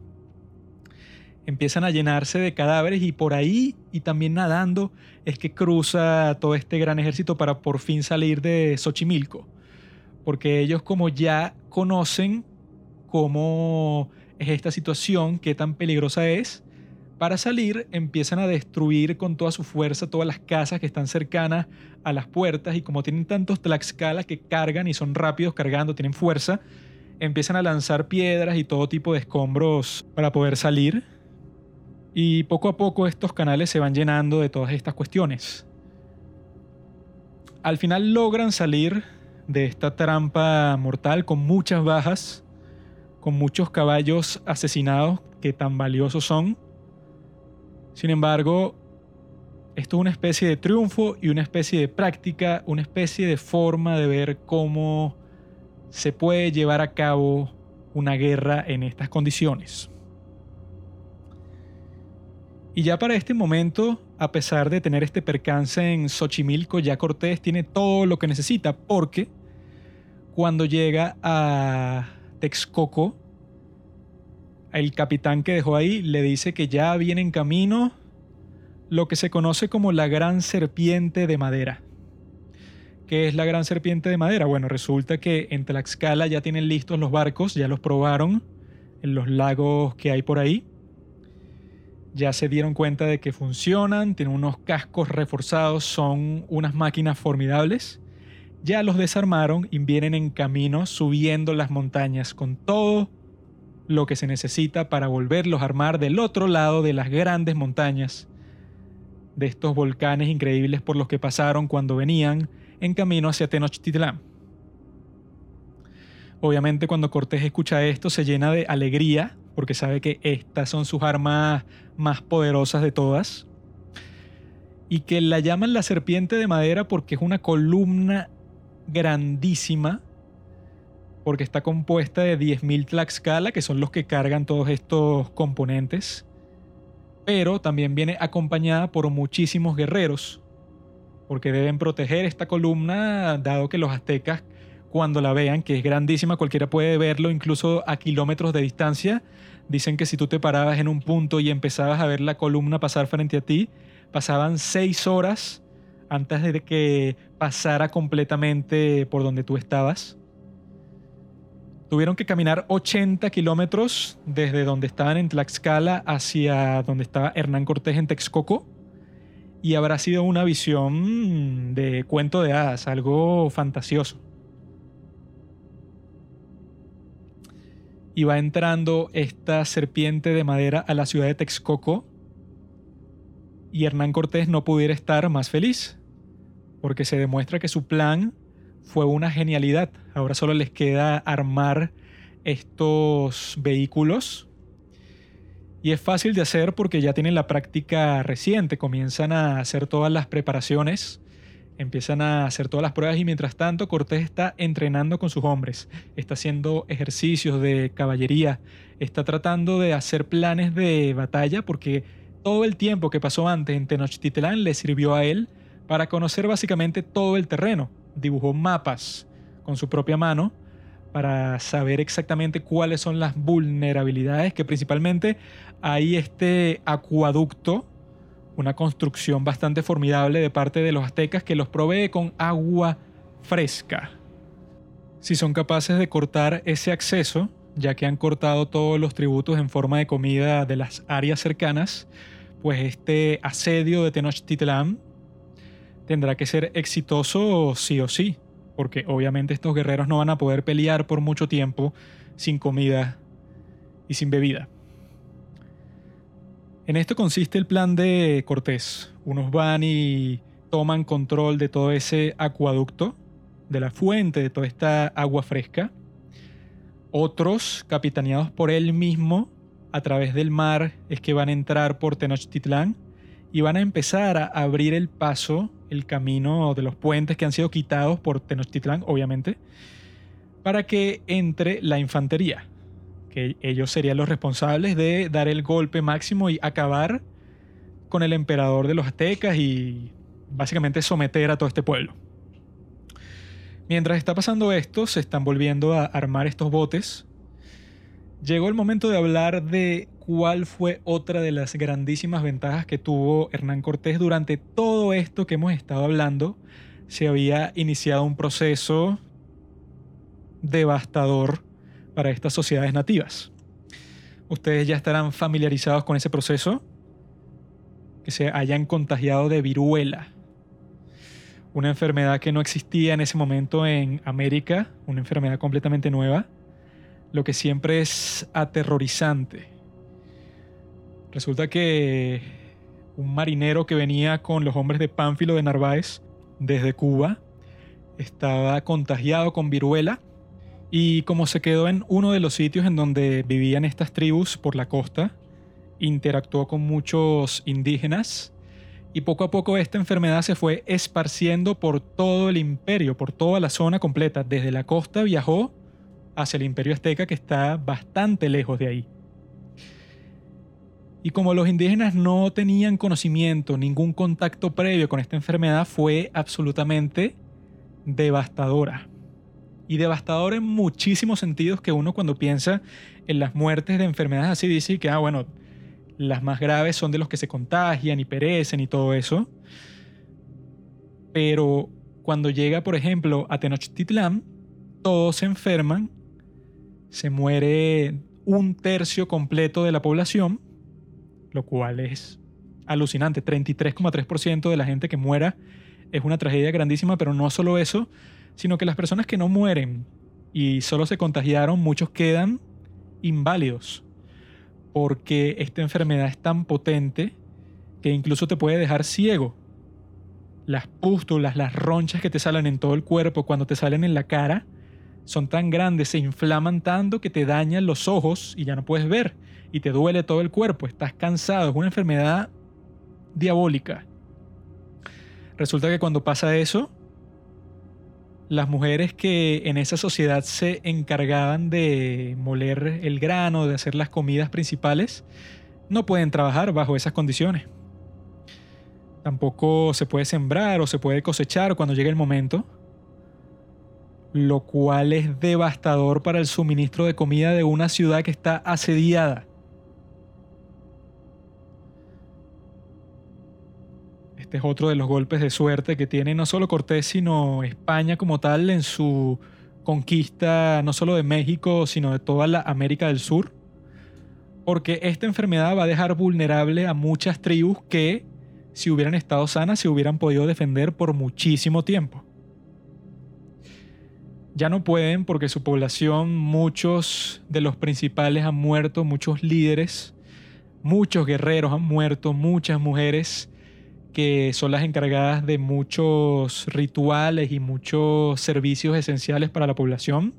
Empiezan a llenarse de cadáveres y por ahí y también nadando es que cruza todo este gran ejército para por fin salir de Xochimilco. Porque ellos como ya conocen cómo es esta situación, qué tan peligrosa es, para salir empiezan a destruir con toda su fuerza todas las casas que están cercanas a las puertas y como tienen tantos tlaxcalas que cargan y son rápidos cargando, tienen fuerza, empiezan a lanzar piedras y todo tipo de escombros para poder salir. Y poco a poco estos canales se van llenando de todas estas cuestiones. Al final logran salir de esta trampa mortal con muchas bajas, con muchos caballos asesinados que tan valiosos son sin embargo, esto es una especie de triunfo y una especie de práctica, una especie de forma de ver cómo se puede llevar a cabo una guerra en estas condiciones. Y ya para este momento, a pesar de tener este percance en Xochimilco, ya Cortés tiene todo lo que necesita, porque cuando llega a Texcoco, el capitán que dejó ahí le dice que ya viene en camino lo que se conoce como la gran serpiente de madera. ¿Qué es la gran serpiente de madera? Bueno, resulta que en Tlaxcala ya tienen listos los barcos, ya los probaron en los lagos que hay por ahí. Ya se dieron cuenta de que funcionan, tienen unos cascos reforzados, son unas máquinas formidables. Ya los desarmaron y vienen en camino subiendo las montañas con todo lo que se necesita para volverlos a armar del otro lado de las grandes montañas, de estos volcanes increíbles por los que pasaron cuando venían en camino hacia Tenochtitlán. Obviamente cuando Cortés escucha esto se llena de alegría porque sabe que estas son sus armas más poderosas de todas y que la llaman la serpiente de madera porque es una columna grandísima porque está compuesta de 10.000 Tlaxcala, que son los que cargan todos estos componentes, pero también viene acompañada por muchísimos guerreros, porque deben proteger esta columna, dado que los aztecas, cuando la vean, que es grandísima, cualquiera puede verlo incluso a kilómetros de distancia, dicen que si tú te parabas en un punto y empezabas a ver la columna pasar frente a ti, pasaban seis horas antes de que pasara completamente por donde tú estabas. Tuvieron que caminar 80 kilómetros desde donde estaban en Tlaxcala hacia donde estaba Hernán Cortés en Texcoco. Y habrá sido una visión de cuento de hadas, algo fantasioso. Y va entrando esta serpiente de madera a la ciudad de Texcoco. Y Hernán Cortés no pudiera estar más feliz, porque se demuestra que su plan fue una genialidad. Ahora solo les queda armar estos vehículos Y es fácil de hacer porque ya tienen la práctica reciente, comienzan a hacer todas las preparaciones, empiezan a hacer todas las pruebas y mientras tanto Cortés está entrenando con sus hombres, está haciendo ejercicios de caballería, está tratando de hacer planes de batalla porque todo el tiempo que pasó antes en Tenochtitlán le sirvió a él para conocer básicamente todo el terreno. Dibujó mapas con su propia mano para saber exactamente cuáles son las vulnerabilidades, que principalmente hay este acueducto, una construcción bastante formidable de parte de los aztecas que los provee con agua fresca. Si son capaces de cortar ese acceso, ya que han cortado todos los tributos en forma de comida de las áreas cercanas, pues este asedio de Tenochtitlán tendrá que ser exitoso sí o sí porque obviamente estos guerreros no van a poder pelear por mucho tiempo sin comida y sin bebida. En esto consiste el plan de Cortés. Unos van y toman control de todo ese acueducto, de la fuente de toda esta agua fresca. Otros, capitaneados por él mismo, a través del mar, es que van a entrar por Tenochtitlán y van a empezar a abrir el paso el camino de los puentes que han sido quitados por Tenochtitlán, obviamente, para que entre la infantería, que ellos serían los responsables de dar el golpe máximo y acabar con el emperador de los aztecas y básicamente someter a todo este pueblo. Mientras está pasando esto, se están volviendo a armar estos botes. Llegó el momento de hablar de cuál fue otra de las grandísimas ventajas que tuvo Hernán Cortés durante todo esto que hemos estado hablando. Se había iniciado un proceso devastador para estas sociedades nativas. Ustedes ya estarán familiarizados con ese proceso, que se hayan contagiado de viruela, una enfermedad que no existía en ese momento en América, una enfermedad completamente nueva, lo que siempre es aterrorizante Resulta que un marinero que venía con los hombres de Pánfilo de Narváez desde Cuba estaba contagiado con viruela y como se quedó en uno de los sitios en donde vivían estas tribus por la costa, interactuó con muchos indígenas y poco a poco esta enfermedad se fue esparciendo por todo el imperio, por toda la zona completa. Desde la costa viajó hacia el imperio azteca que está bastante lejos de ahí. Y como los indígenas no tenían conocimiento, ningún contacto previo con esta enfermedad, fue absolutamente devastadora. Y devastadora en muchísimos sentidos que uno cuando piensa en las muertes de enfermedades así dice que, ah, bueno, las más graves son de los que se contagian y perecen y todo eso. Pero cuando llega, por ejemplo, a Tenochtitlán, todos se enferman, se muere un tercio completo de la población lo cual es alucinante. 33,3% de la gente que muera es una tragedia grandísima, pero no solo eso, sino que las personas que no mueren y solo se contagiaron, muchos quedan inválidos, porque esta enfermedad es tan potente que incluso te puede dejar ciego. Las pústulas, las ronchas que te salen en todo el cuerpo cuando te salen en la cara, son tan grandes, se inflaman tanto que te dañan los ojos y ya no puedes ver y te duele todo el cuerpo, estás cansado, es una enfermedad diabólica. Resulta que cuando pasa eso, las mujeres que en esa sociedad se encargaban de moler el grano, de hacer las comidas principales, no pueden trabajar bajo esas condiciones. Tampoco se puede sembrar o se puede cosechar cuando llegue el momento, lo cual es devastador para el suministro de comida de una ciudad que está asediada. Este es otro de los golpes de suerte que tiene no solo Cortés, sino España como tal en su conquista no solo de México, sino de toda la América del Sur. Porque esta enfermedad va a dejar vulnerable a muchas tribus que, si hubieran estado sanas, se hubieran podido defender por muchísimo tiempo. Ya no pueden porque su población, muchos de los principales han muerto, muchos líderes, muchos guerreros han muerto, muchas mujeres que son las encargadas de muchos rituales y muchos servicios esenciales para la población,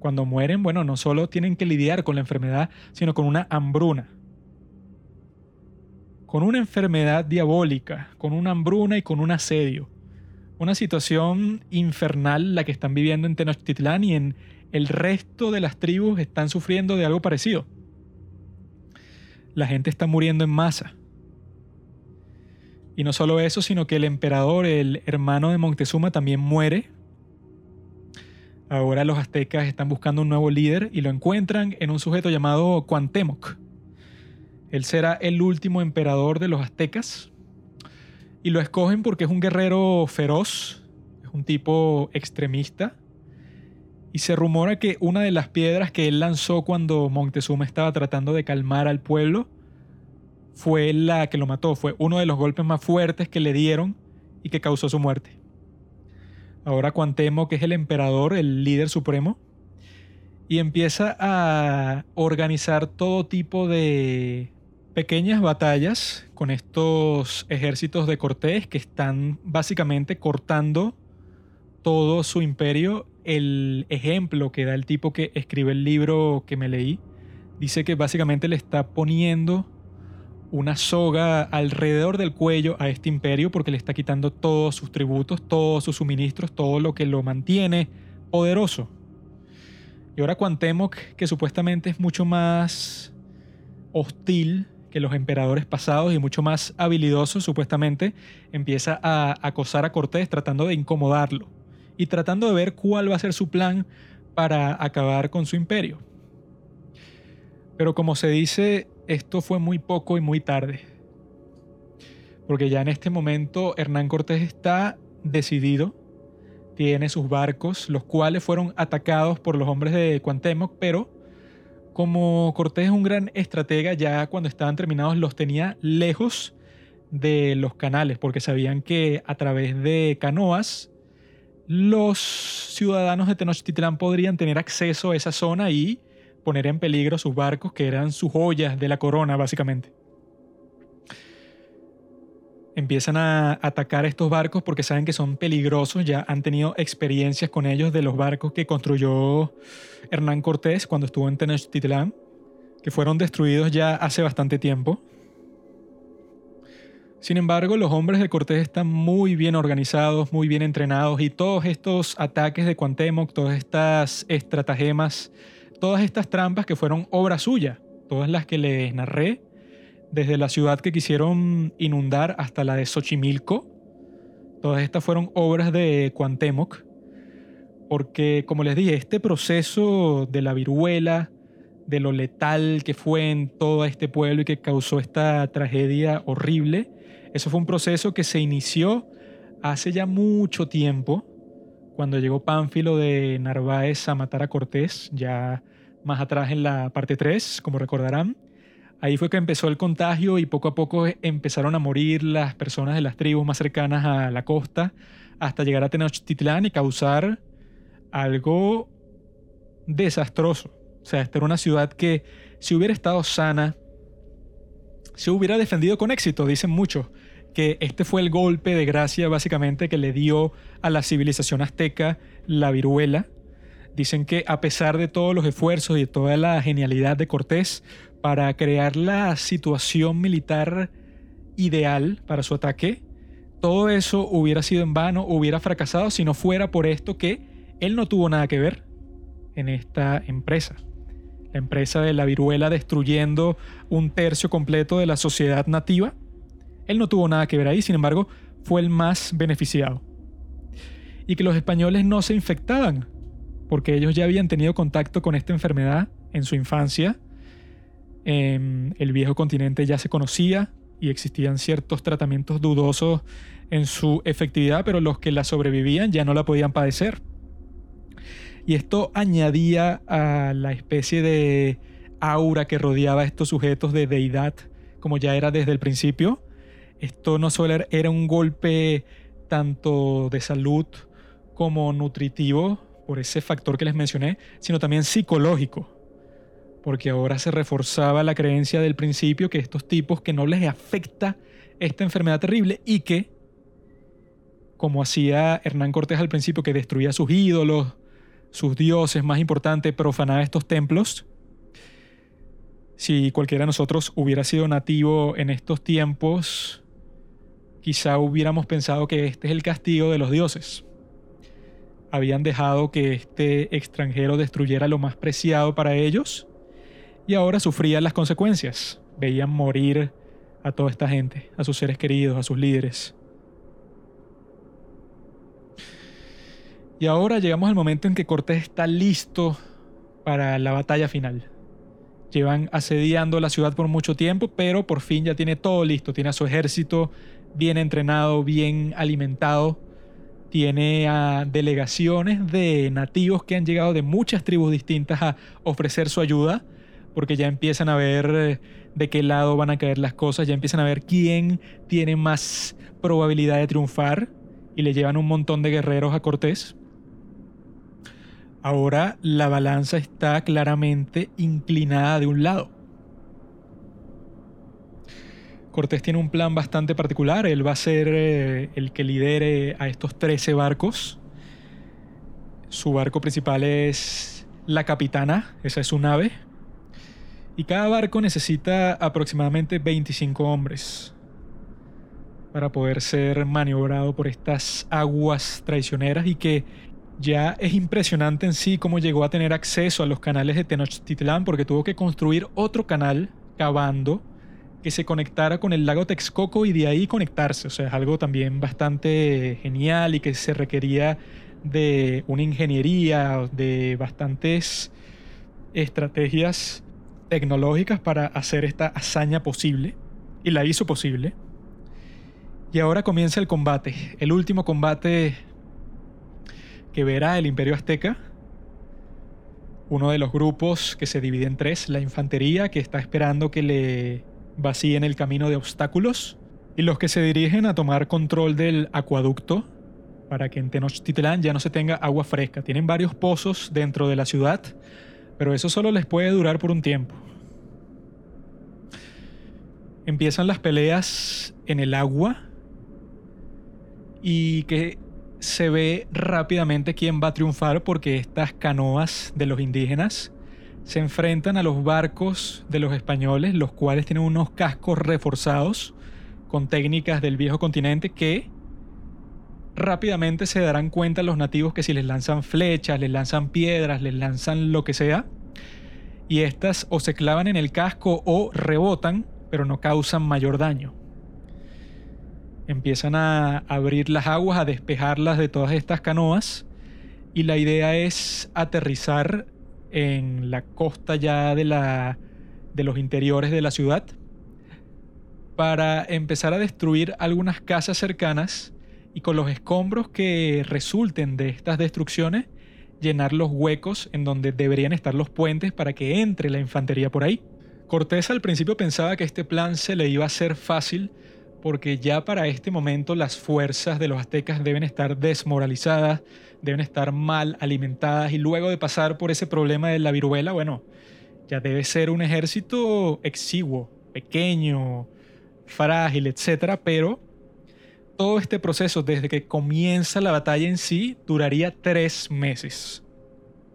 cuando mueren, bueno, no solo tienen que lidiar con la enfermedad, sino con una hambruna. con una enfermedad diabólica, con una hambruna y con un asedio. Una situación infernal la que están viviendo en Tenochtitlán y en el resto de las tribus están sufriendo de algo parecido. La gente está muriendo en masa. Y no solo eso, sino que el emperador, el hermano de Montezuma, también muere. Ahora los aztecas están buscando un nuevo líder y lo encuentran en un sujeto llamado Cuantemoc. Él será el último emperador de los aztecas. Y lo escogen porque es un guerrero feroz, es un tipo extremista. Y se rumora que una de las piedras que él lanzó cuando Montezuma estaba tratando de calmar al pueblo fue la que lo mató, fue uno de los golpes más fuertes que le dieron y que causó su muerte. Ahora Cuauhtémoc es el emperador, el líder supremo, y empieza a organizar todo tipo de pequeñas batallas con estos ejércitos de Cortés que están básicamente cortando todo su imperio. El ejemplo que da el tipo que escribe el libro que me leí dice que básicamente le está poniendo una soga alrededor del cuello a este imperio porque le está quitando todos sus tributos, todos sus suministros, todo lo que lo mantiene poderoso. Y ahora Cuauhtémoc, que supuestamente es mucho más hostil que los emperadores pasados y mucho más habilidoso, supuestamente, empieza a acosar a Cortés tratando de incomodarlo y tratando de ver cuál va a ser su plan para acabar con su imperio. Pero como se dice, esto fue muy poco y muy tarde. Porque ya en este momento Hernán Cortés está decidido, tiene sus barcos, los cuales fueron atacados por los hombres de Cuauhtémoc, pero como Cortés es un gran estratega, ya cuando estaban terminados los tenía lejos de los canales, porque sabían que a través de canoas los ciudadanos de Tenochtitlán podrían tener acceso a esa zona y poner en peligro sus barcos, que eran sus joyas de la corona, básicamente. Empiezan a atacar estos barcos porque saben que son peligrosos, ya han tenido experiencias con ellos de los barcos que construyó Hernán Cortés cuando estuvo en Tenochtitlán, que fueron destruidos ya hace bastante tiempo. Sin embargo, los hombres de Cortés están muy bien organizados, muy bien entrenados y todos estos ataques de Cuauhtémoc, todas estas estratagemas todas estas trampas que fueron obra suya, todas las que les narré, desde la ciudad que quisieron inundar hasta la de Xochimilco, todas estas fueron obras de Cuauhtémoc, porque como les dije, este proceso de la viruela, de lo letal que fue en todo este pueblo y que causó esta tragedia horrible, eso fue un proceso que se inició hace ya mucho tiempo, cuando llegó Pánfilo de Narváez a matar a Cortés, ya más atrás en la parte 3, como recordarán. Ahí fue que empezó el contagio y poco a poco empezaron a morir las personas de las tribus más cercanas a la costa hasta llegar a Tenochtitlán y causar algo desastroso. O sea, esta era una ciudad que si hubiera estado sana, se hubiera defendido con éxito, dicen muchos, que este fue el golpe de gracia básicamente que le dio a la civilización azteca la viruela Dicen que a pesar de todos los esfuerzos y toda la genialidad de Cortés para crear la situación militar ideal para su ataque, todo eso hubiera sido en vano, hubiera fracasado si no fuera por esto que él no tuvo nada que ver en esta empresa. La empresa de la viruela destruyendo un tercio completo de la sociedad nativa. Él no tuvo nada que ver ahí, sin embargo, fue el más beneficiado. Y que los españoles no se infectaban porque ellos ya habían tenido contacto con esta enfermedad en su infancia. En el viejo continente ya se conocía y existían ciertos tratamientos dudosos en su efectividad, pero los que la sobrevivían ya no la podían padecer. Y esto añadía a la especie de aura que rodeaba a estos sujetos de deidad, como ya era desde el principio. Esto no solo era un golpe tanto de salud como nutritivo por ese factor que les mencioné, sino también psicológico. Porque ahora se reforzaba la creencia del principio que estos tipos que no les afecta esta enfermedad terrible y que, como hacía Hernán Cortés al principio, que destruía sus ídolos, sus dioses más importantes, profanaba estos templos, Si cualquiera de nosotros hubiera sido nativo en estos tiempos, quizá hubiéramos pensado que este es el castigo de los dioses. Habían dejado que este extranjero destruyera lo más preciado para ellos y ahora sufrían las consecuencias. Veían morir a toda esta gente, a sus seres queridos, a sus líderes. Y ahora llegamos al momento en que Cortés está listo para la batalla final. Llevan asediando la ciudad por mucho tiempo, pero por fin ya tiene todo listo. Tiene a su ejército bien entrenado, bien alimentado. Tiene a delegaciones de nativos que han llegado de muchas tribus distintas a ofrecer su ayuda, porque ya empiezan a ver eh, de qué lado van a caer las cosas, ya empiezan a ver quién tiene más probabilidad de triunfar y le llevan un montón de guerreros a Cortés. Ahora la balanza está claramente inclinada de un lado. Cortés tiene un plan bastante particular. Él va a ser eh, el que lidere a estos 13 barcos. Su barco principal es la Capitana, esa es su nave. Y cada barco necesita aproximadamente 25 hombres para poder ser maniobrado por estas aguas traicioneras y que ya es impresionante en sí cómo llegó a tener acceso a los canales de Tenochtitlán porque tuvo que construir otro canal cavando que se conectara con el lago Texcoco y de ahí conectarse. O sea, es algo también bastante genial y que se requería de una ingeniería, de bastantes estrategias tecnológicas para hacer esta hazaña posible. Y la hizo posible. Y ahora comienza el combate, el último combate que verá el Imperio Azteca. Uno de los grupos que se divide en tres, la infantería que está esperando que le vacíen el camino de obstáculos, y los que se dirigen a tomar control del acueducto para que en Tenochtitlán ya no se tenga agua fresca. Tienen varios pozos dentro de la ciudad, pero eso solo les puede durar por un tiempo. Empiezan las peleas en el agua y que se ve rápidamente quién va a triunfar porque estas canoas de los indígenas se enfrentan a los barcos de los españoles, los cuales tienen unos cascos reforzados con técnicas del viejo continente que rápidamente se darán cuenta los nativos que si les lanzan flechas, les lanzan piedras, les lanzan lo que sea, y estas o se clavan en el casco o rebotan, pero no causan mayor daño. Empiezan a abrir las aguas, a despejarlas de todas estas canoas y la idea es aterrizar en la costa ya de, la, de los interiores de la ciudad para empezar a destruir algunas casas cercanas y con los escombros que resulten de estas destrucciones llenar los huecos en donde deberían estar los puentes para que entre la infantería por ahí. Cortés al principio pensaba que este plan se le iba a hacer fácil porque ya para este momento las fuerzas de los aztecas deben estar desmoralizadas, deben estar mal alimentadas y luego de pasar por ese problema de la viruela, bueno, ya debe ser un ejército exiguo, pequeño, frágil, etcétera, pero todo este proceso desde que comienza la batalla en sí duraría tres meses.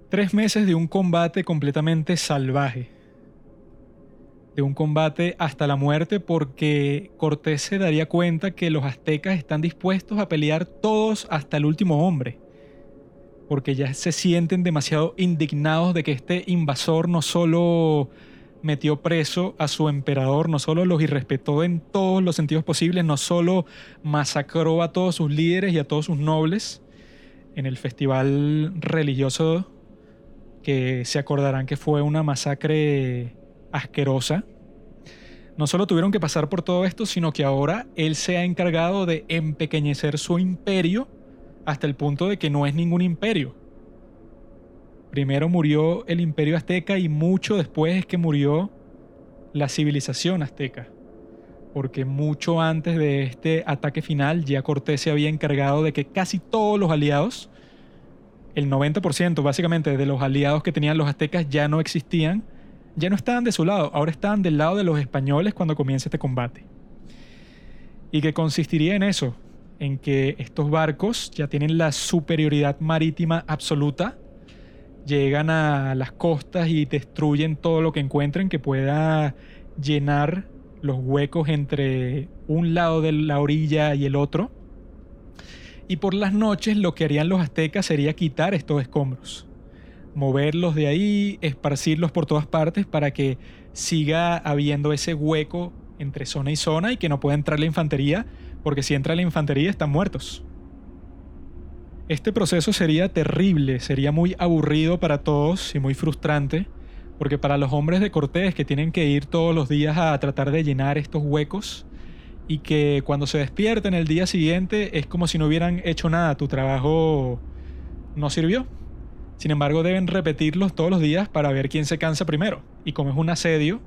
Tres meses de un combate completamente salvaje de un combate hasta la muerte porque Cortés se daría cuenta que los aztecas están dispuestos a pelear todos hasta el último hombre, porque ya se sienten demasiado indignados de que este invasor no solo metió preso a su emperador, no solo los irrespetó en todos los sentidos posibles, no solo masacró a todos sus líderes y a todos sus nobles en el festival religioso que se acordarán que fue una masacre asquerosa. No solo tuvieron que pasar por todo esto, sino que ahora él se ha encargado de empequeñecer su imperio hasta el punto de que no es ningún imperio. Primero murió el imperio azteca y mucho después es que murió la civilización azteca. Porque mucho antes de este ataque final ya Cortés se había encargado de que casi todos los aliados, el 90% básicamente de los aliados que tenían los aztecas ya no existían ya no estaban de su lado, ahora estaban del lado de los españoles cuando comienza este combate. Y que consistiría en eso, en que estos barcos ya tienen la superioridad marítima absoluta, llegan a las costas y destruyen todo lo que encuentren que pueda llenar los huecos entre un lado de la orilla y el otro. Y por las noches lo que harían los aztecas sería quitar estos escombros, moverlos de ahí, esparcirlos por todas partes para que siga habiendo ese hueco entre zona y zona y que no pueda entrar la infantería, porque si entra la infantería están muertos. Este proceso sería terrible, sería muy aburrido para todos y muy frustrante, porque para los hombres de Cortés que tienen que ir todos los días a tratar de llenar estos huecos y que cuando se despierten el día siguiente es como si no hubieran hecho nada, tu trabajo no sirvió. Sin embargo, deben repetirlos todos los días para ver quién se cansa primero. Y como es un asedio,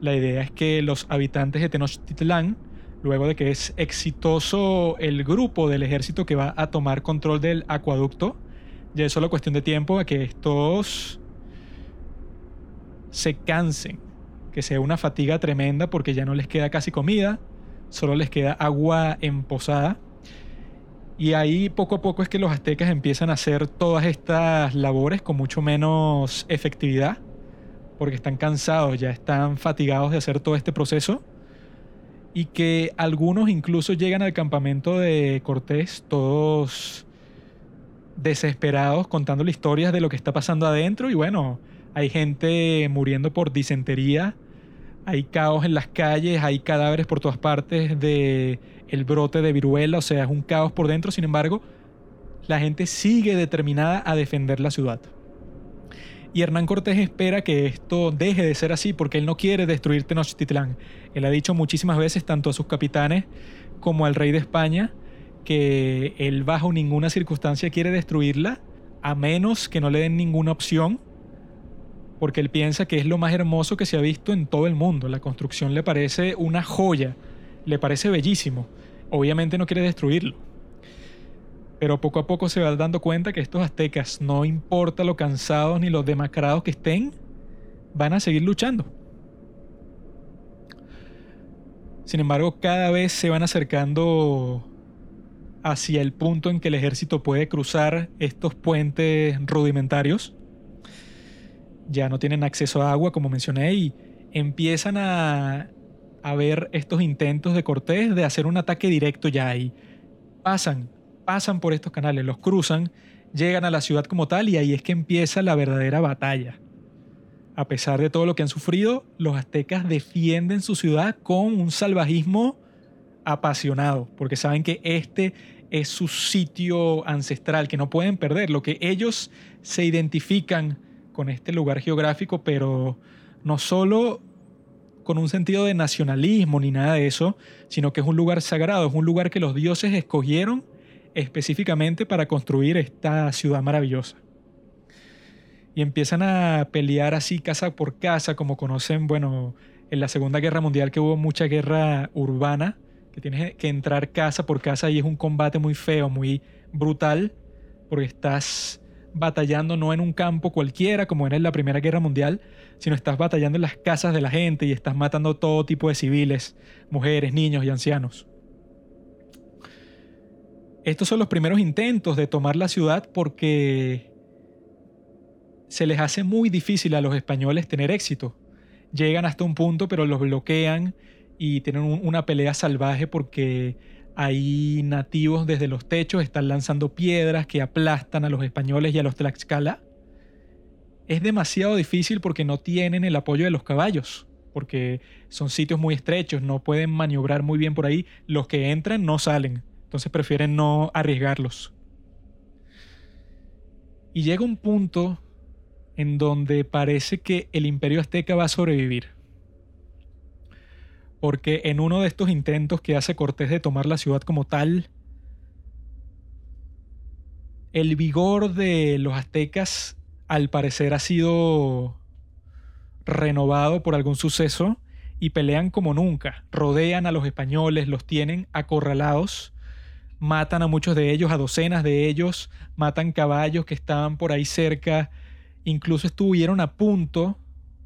la idea es que los habitantes de Tenochtitlán luego de que es exitoso el grupo del ejército que va a tomar control del acueducto, ya es solo cuestión de tiempo a que estos se cansen, que sea una fatiga tremenda porque ya no les queda casi comida, solo les queda agua emposada. Y ahí poco a poco es que los aztecas empiezan a hacer todas estas labores con mucho menos efectividad, porque están cansados, ya están fatigados de hacer todo este proceso y que algunos incluso llegan al campamento de Cortés todos desesperados contándole historias de lo que está pasando adentro y bueno, hay gente muriendo por disentería, hay caos en las calles, hay cadáveres por todas partes de el brote de viruela, o sea, es un caos por dentro, sin embargo, la gente sigue determinada a defender la ciudad. Y Hernán Cortés espera que esto deje de ser así porque él no quiere destruir Tenochtitlán. Él ha dicho muchísimas veces, tanto a sus capitanes como al rey de España, que él bajo ninguna circunstancia quiere destruirla, a menos que no le den ninguna opción, porque él piensa que es lo más hermoso que se ha visto en todo el mundo. La construcción le parece una joya, le parece bellísimo. Obviamente no quiere destruirlo. Pero poco a poco se va dando cuenta que estos aztecas, no importa lo cansados ni los demacrados que estén, van a seguir luchando. Sin embargo, cada vez se van acercando hacia el punto en que el ejército puede cruzar estos puentes rudimentarios. Ya no tienen acceso a agua, como mencioné, y empiezan a, a ver estos intentos de Cortés de hacer un ataque directo ya y pasan pasan por estos canales, los cruzan, llegan a la ciudad como tal y ahí es que empieza la verdadera batalla. A pesar de todo lo que han sufrido, los aztecas defienden su ciudad con un salvajismo apasionado, porque saben que este es su sitio ancestral, que no pueden perder, lo que ellos se identifican con este lugar geográfico, pero no solo con un sentido de nacionalismo ni nada de eso, sino que es un lugar sagrado, es un lugar que los dioses escogieron específicamente para construir esta ciudad maravillosa. Y empiezan a pelear así casa por casa, como conocen, bueno, en la Segunda Guerra Mundial que hubo mucha guerra urbana, que tienes que entrar casa por casa y es un combate muy feo, muy brutal, porque estás batallando no en un campo cualquiera como era en la Primera Guerra Mundial, sino estás batallando en las casas de la gente y estás matando todo tipo de civiles, mujeres, niños y ancianos. Estos son los primeros intentos de tomar la ciudad porque se les hace muy difícil a los españoles tener éxito. Llegan hasta un punto pero los bloquean y tienen una pelea salvaje porque hay nativos desde los techos, están lanzando piedras que aplastan a los españoles y a los Tlaxcala. Es demasiado difícil porque no tienen el apoyo de los caballos, porque son sitios muy estrechos, no pueden maniobrar muy bien por ahí. Los que entran no salen. Entonces prefieren no arriesgarlos. Y llega un punto en donde parece que el imperio azteca va a sobrevivir. Porque en uno de estos intentos que hace Cortés de tomar la ciudad como tal, el vigor de los aztecas al parecer ha sido renovado por algún suceso y pelean como nunca, rodean a los españoles, los tienen acorralados matan a muchos de ellos, a docenas de ellos, matan caballos que estaban por ahí cerca, incluso estuvieron a punto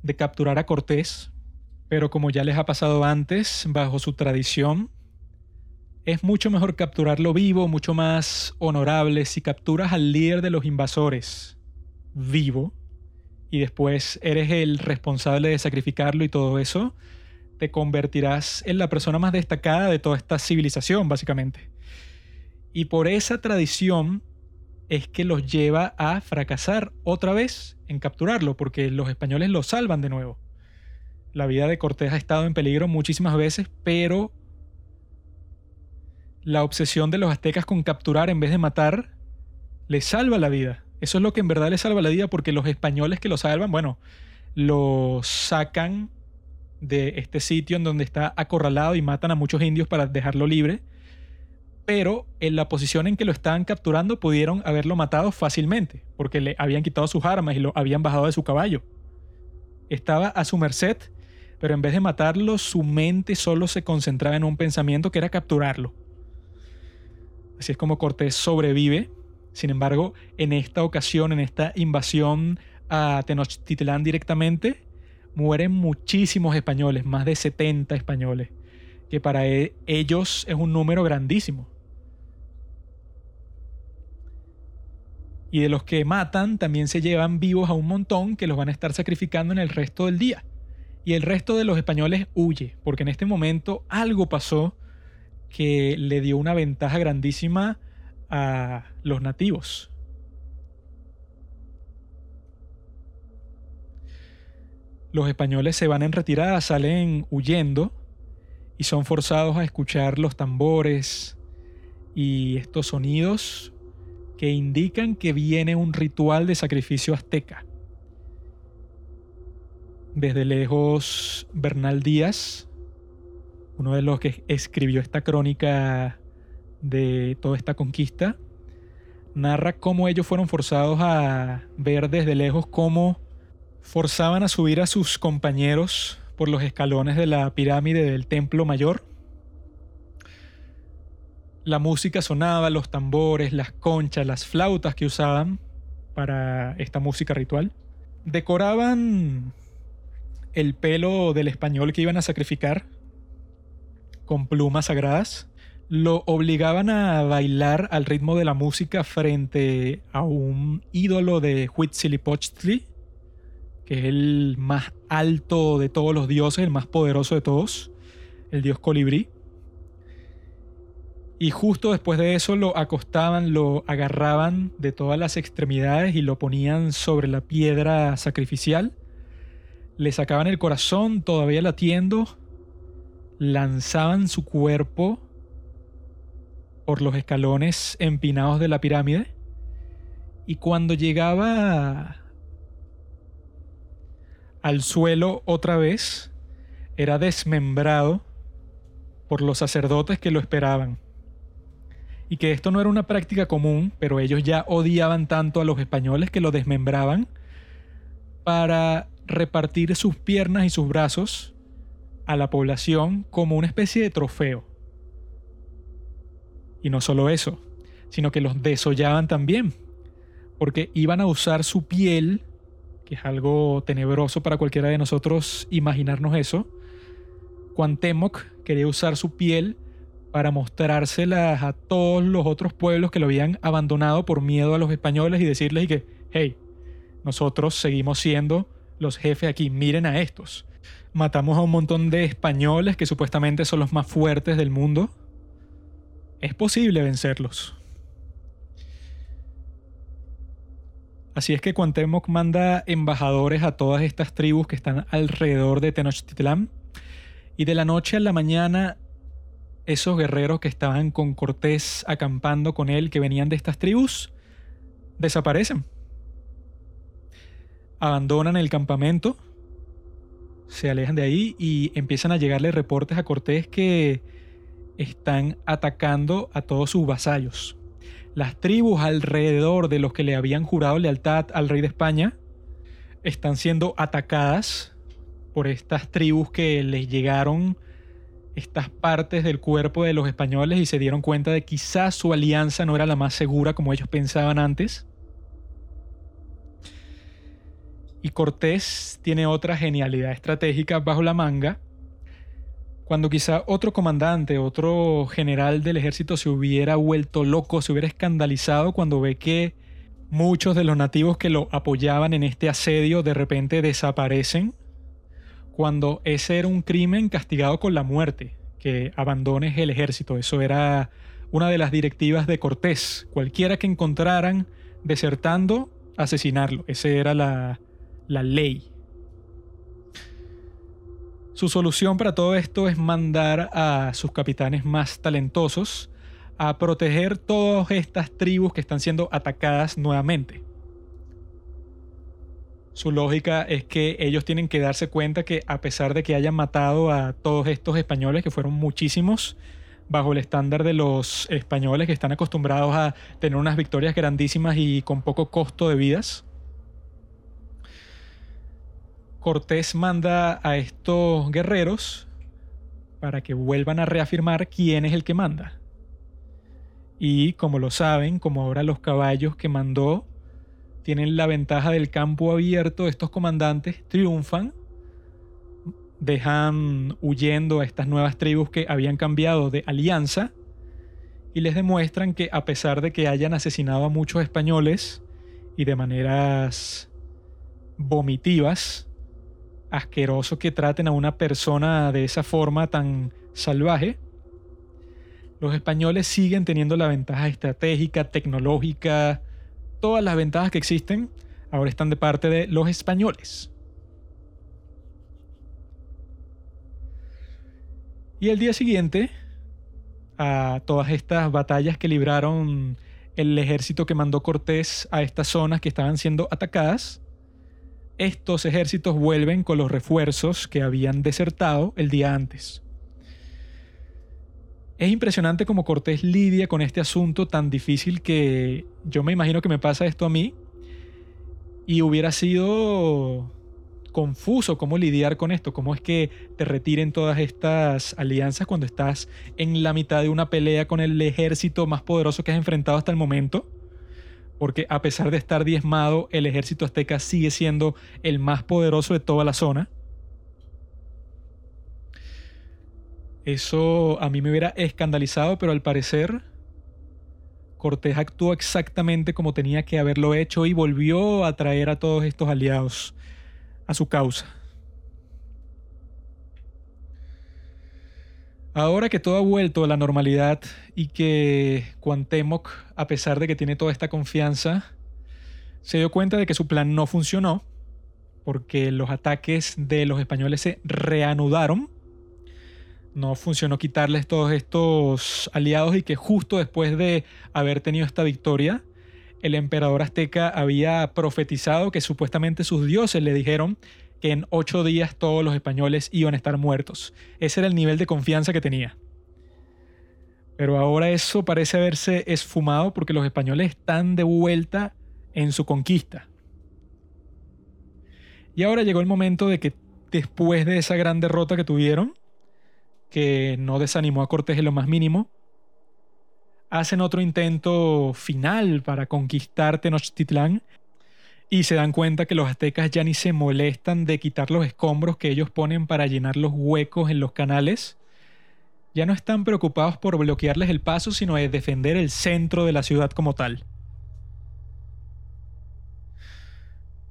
de capturar a Cortés, pero como ya les ha pasado antes, bajo su tradición, es mucho mejor capturarlo vivo, mucho más honorable si capturas al líder de los invasores. vivo y después eres el responsable de sacrificarlo y todo eso, te convertirás en la persona más destacada de toda esta civilización, básicamente. Y por esa tradición es que los lleva a fracasar otra vez en capturarlo, porque los españoles lo salvan de nuevo. La vida de Cortés ha estado en peligro muchísimas veces, pero la obsesión de los aztecas con capturar en vez de matar le salva la vida. Eso es lo que en verdad le salva la vida porque los españoles que lo salvan, bueno, lo sacan de este sitio en donde está acorralado y matan a muchos indios para dejarlo libre. Pero en la posición en que lo estaban capturando pudieron haberlo matado fácilmente porque le habían quitado sus armas y lo habían bajado de su caballo. Estaba a su merced, pero en vez de matarlo, su mente solo se concentraba en un pensamiento que era capturarlo. Así es como Cortés sobrevive. Sin embargo, en esta ocasión, en esta invasión a Tenochtitlán directamente, mueren muchísimos españoles, más de 70 españoles, que para e-, ellos es un número grandísimo. Y de los que matan, también se llevan vivos a un montón que los van a estar sacrificando en el resto del día. Y el resto de los españoles huye, porque en este momento algo pasó que le dio una ventaja grandísima a los nativos. Los españoles se van en retirada, salen huyendo y son forzados a escuchar los tambores y estos sonidos que indican que viene un ritual de sacrificio azteca. Desde lejos, Bernal Díaz, uno de los que escribió esta crónica de toda esta conquista, narra cómo ellos fueron forzados a ver desde lejos cómo forzaban a subir a sus compañeros por los escalones de la pirámide del templo mayor. La música sonaba, los tambores, las conchas, las flautas que usaban para esta música ritual. Decoraban el pelo del español que iban a sacrificar con plumas sagradas. Lo obligaban a bailar al ritmo de la música frente a un ídolo de Huitzilopochtli, que es el más alto de todos los dioses, el más poderoso de todos, el dios colibrí. Y justo después de eso lo acostaban, lo agarraban de todas las extremidades y lo ponían sobre la piedra sacrificial. Le sacaban el corazón todavía latiendo, lanzaban su cuerpo por los escalones empinados de la pirámide y cuando llegaba al suelo otra vez, era desmembrado por los sacerdotes que lo esperaban. Y que esto no era una práctica común, pero ellos ya odiaban tanto a los españoles que lo desmembraban para repartir sus piernas y sus brazos a la población como una especie de trofeo. Y no solo eso, sino que los desollaban también, porque iban a usar su piel que es algo tenebroso para cualquiera de nosotros imaginarnos eso. Cuantemoc quería usar su piel para mostrárselas a todos los otros pueblos que lo habían abandonado por miedo a los españoles y decirles que, hey, nosotros seguimos siendo los jefes aquí, miren a estos. Matamos a un montón de españoles que supuestamente son los más fuertes del mundo. Es posible vencerlos. Así es que Cuauhtémoc manda embajadores a todas estas tribus que están alrededor de Tenochtitlán. Y de la noche a la mañana, esos guerreros que estaban con Cortés acampando con él, que venían de estas tribus, desaparecen. Abandonan el campamento, se alejan de ahí y empiezan a llegarle reportes a Cortés que están atacando a todos sus vasallos las tribus alrededor de los que le habían jurado lealtad al rey de España están siendo atacadas por estas tribus que les llegaron estas partes del cuerpo de los españoles y se dieron cuenta de que quizás su alianza no era la más segura como ellos pensaban antes. Y Cortés tiene otra genialidad estratégica bajo la manga cuando quizá otro comandante, otro general del ejército se hubiera vuelto loco, se hubiera escandalizado cuando ve que Muchos de los nativos que lo apoyaban en este asedio de repente desaparecen cuando ese era un crimen castigado con la muerte, que abandones el ejército. Eso era una de las directivas de Cortés. Cualquiera que encontraran desertando, asesinarlo. Esa era la, la ley. Su solución para todo esto es mandar a sus capitanes más talentosos a proteger todas estas tribus que están siendo atacadas nuevamente. Su lógica es que ellos tienen que darse cuenta que a pesar de que hayan matado a todos estos españoles, que fueron muchísimos, bajo el estándar de los españoles que están acostumbrados a tener unas victorias grandísimas y con poco costo de vidas, Cortés manda a estos guerreros para que vuelvan a reafirmar quién es el que manda. Y como lo saben, como ahora los caballos que mandó tienen la ventaja del campo abierto, estos comandantes triunfan, dejan huyendo a estas nuevas tribus que habían cambiado de alianza y les demuestran que a pesar de que hayan asesinado a muchos españoles y de maneras vomitivas, asqueroso que traten a una persona de esa forma tan salvaje, los españoles siguen teniendo la ventaja estratégica, tecnológica, todas las ventajas que existen ahora están de parte de los españoles. Y el día siguiente, a todas estas batallas que libraron el ejército que mandó Cortés a estas zonas que estaban siendo atacadas, estos ejércitos vuelven con los refuerzos que habían desertado el día antes. Es impresionante cómo Cortés lidia con este asunto tan difícil que yo me imagino que me pasa esto a mí y hubiera sido confuso cómo lidiar con esto, cómo es que te retiren todas estas alianzas cuando estás en la mitad de una pelea con el ejército más poderoso que has enfrentado hasta el momento porque a pesar de estar diezmado, el ejército azteca sigue siendo el más poderoso de toda la zona. Eso a mí me hubiera escandalizado, pero al parecer Cortés actuó exactamente como tenía que haberlo hecho y volvió a traer a todos estos aliados a su causa. Ahora que todo ha vuelto a la normalidad y que Cuauhtémoc, a pesar de que tiene toda esta confianza, se dio cuenta de que su plan no funcionó, porque los ataques de los españoles se reanudaron. No funcionó quitarles todos estos aliados y que justo después de haber tenido esta victoria, el emperador azteca había profetizado que supuestamente sus dioses le dijeron que en ocho días todos los españoles iban a estar muertos. Ese era el nivel de confianza que tenía. Pero ahora eso parece haberse esfumado porque los españoles están de vuelta en su conquista. Y ahora llegó el momento de que después de esa gran derrota que tuvieron, que no desanimó a Cortés en lo más mínimo, hacen otro intento final para conquistar Tenochtitlán y se dan cuenta que los aztecas ya ni se molestan de quitar los escombros que ellos ponen para llenar los huecos en los canales. Ya no están preocupados por bloquearles el paso, sino de defender el centro de la ciudad como tal.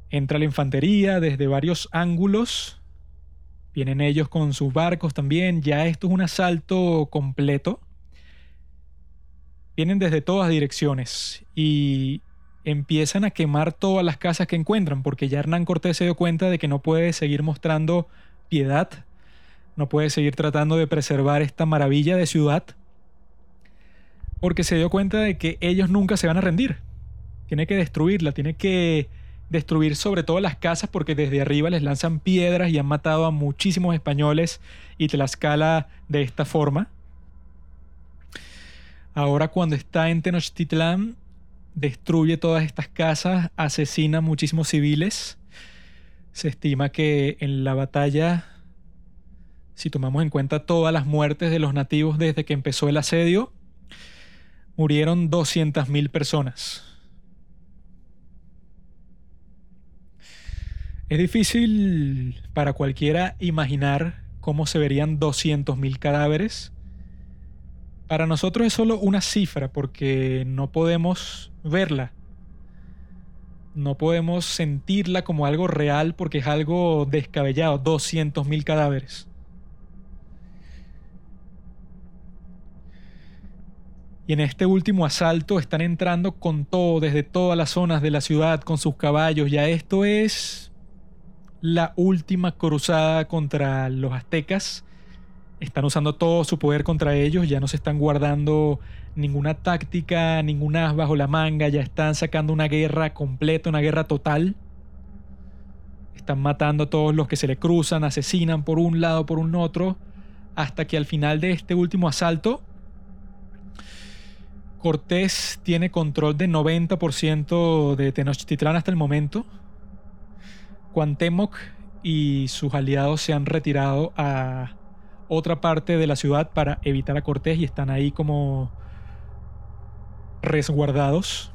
Entra la infantería desde varios ángulos. Vienen ellos con sus barcos también. Ya esto es un asalto completo. Vienen desde todas direcciones. Y empiezan a quemar todas las casas que encuentran, porque ya Hernán Cortés se dio cuenta de que no puede seguir mostrando piedad, no puede seguir tratando de preservar esta maravilla de ciudad, porque se dio cuenta de que ellos nunca se van a rendir. Tiene que destruirla, tiene que destruir sobre todo las casas porque desde arriba les lanzan piedras y han matado a muchísimos españoles y Tlaxcala de esta forma. Ahora cuando está en Tenochtitlán destruye todas estas casas, asesina muchísimos civiles. Se estima que en la batalla, si tomamos en cuenta todas las muertes de los nativos desde que empezó el asedio, murieron 200.000 personas. Es difícil para cualquiera imaginar cómo se verían 200.000 cadáveres para nosotros es solo una cifra porque no podemos verla. No podemos sentirla como algo real porque es algo descabellado. 200.000 cadáveres. Y en este último asalto están entrando con todo, desde todas las zonas de la ciudad, con sus caballos. Ya esto es la última cruzada contra los aztecas. Están usando todo su poder contra ellos, ya no se están guardando ninguna táctica, ningún as bajo la manga, ya están sacando una guerra completa, una guerra total. Están matando a todos los que se le cruzan, asesinan por un lado, por un otro, hasta que al final de este último asalto Cortés tiene control de 90% de Tenochtitlán hasta el momento. Cuantemoc y sus aliados se han retirado a otra parte de la ciudad para evitar a Cortés y están ahí como resguardados.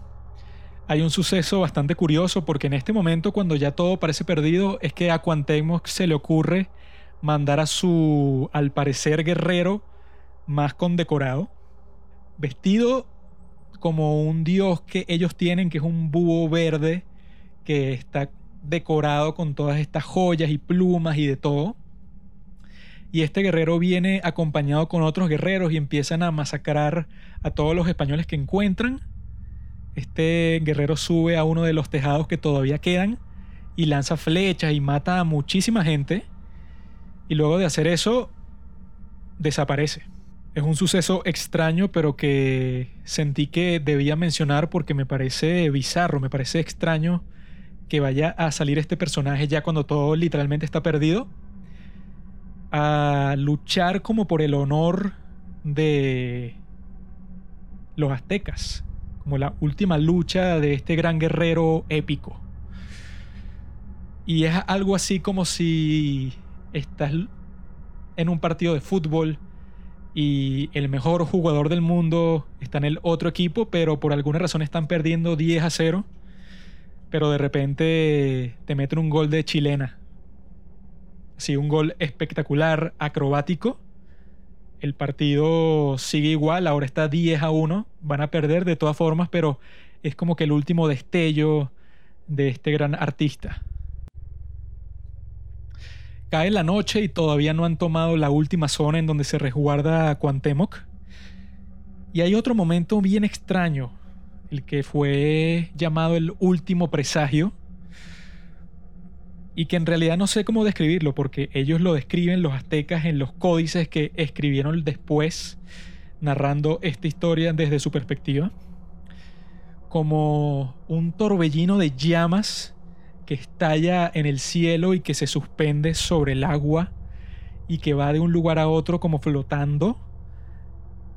Hay un suceso bastante curioso porque en este momento cuando ya todo parece perdido es que a Cuantemoc se le ocurre mandar a su, al parecer, guerrero más condecorado, vestido como un dios que ellos tienen, que es un búho verde, que está decorado con todas estas joyas y plumas y de todo. Y este guerrero viene acompañado con otros guerreros y empiezan a masacrar a todos los españoles que encuentran. Este guerrero sube a uno de los tejados que todavía quedan y lanza flechas y mata a muchísima gente. Y luego de hacer eso, desaparece. Es un suceso extraño, pero que sentí que debía mencionar porque me parece bizarro, me parece extraño que vaya a salir este personaje ya cuando todo literalmente está perdido, a luchar como por el honor de los aztecas, como la última lucha de este gran guerrero épico. Y es algo así como si estás en un partido de fútbol y el mejor jugador del mundo está en el otro equipo, pero por alguna razón están perdiendo 10 a 0. Pero de repente te meten un gol de chilena. Sí, un gol espectacular, acrobático. El partido sigue igual, ahora está 10 a 1. Van a perder de todas formas, pero es como que el último destello de este gran artista. Cae la noche y todavía no han tomado la última zona en donde se resguarda Cuantemoc. Y hay otro momento bien extraño, el que fue llamado el último presagio, y que en realidad no sé cómo describirlo, porque ellos lo describen los aztecas en los códices que escribieron después, narrando esta historia desde su perspectiva, como un torbellino de llamas que estalla en el cielo y que se suspende sobre el agua y que va de un lugar a otro como flotando.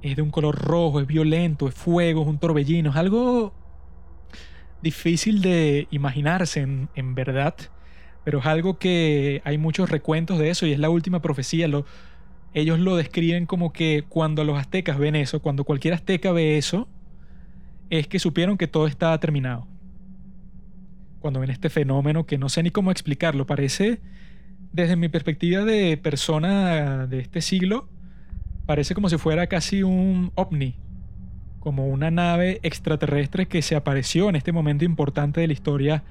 Es de un color rojo, es violento, es fuego, es un torbellino, es algo difícil de imaginarse en, verdad, pero es algo que hay muchos recuentos de eso y es la última profecía. ellos lo describen como que cuando los aztecas ven eso, cuando cualquier azteca ve eso, es que supieron que todo estaba terminado cuando ven este fenómeno que no sé ni cómo explicarlo. Parece, desde mi perspectiva de persona de este siglo, parece como si fuera casi un ovni, como una nave extraterrestre que se apareció en este momento importante de la historia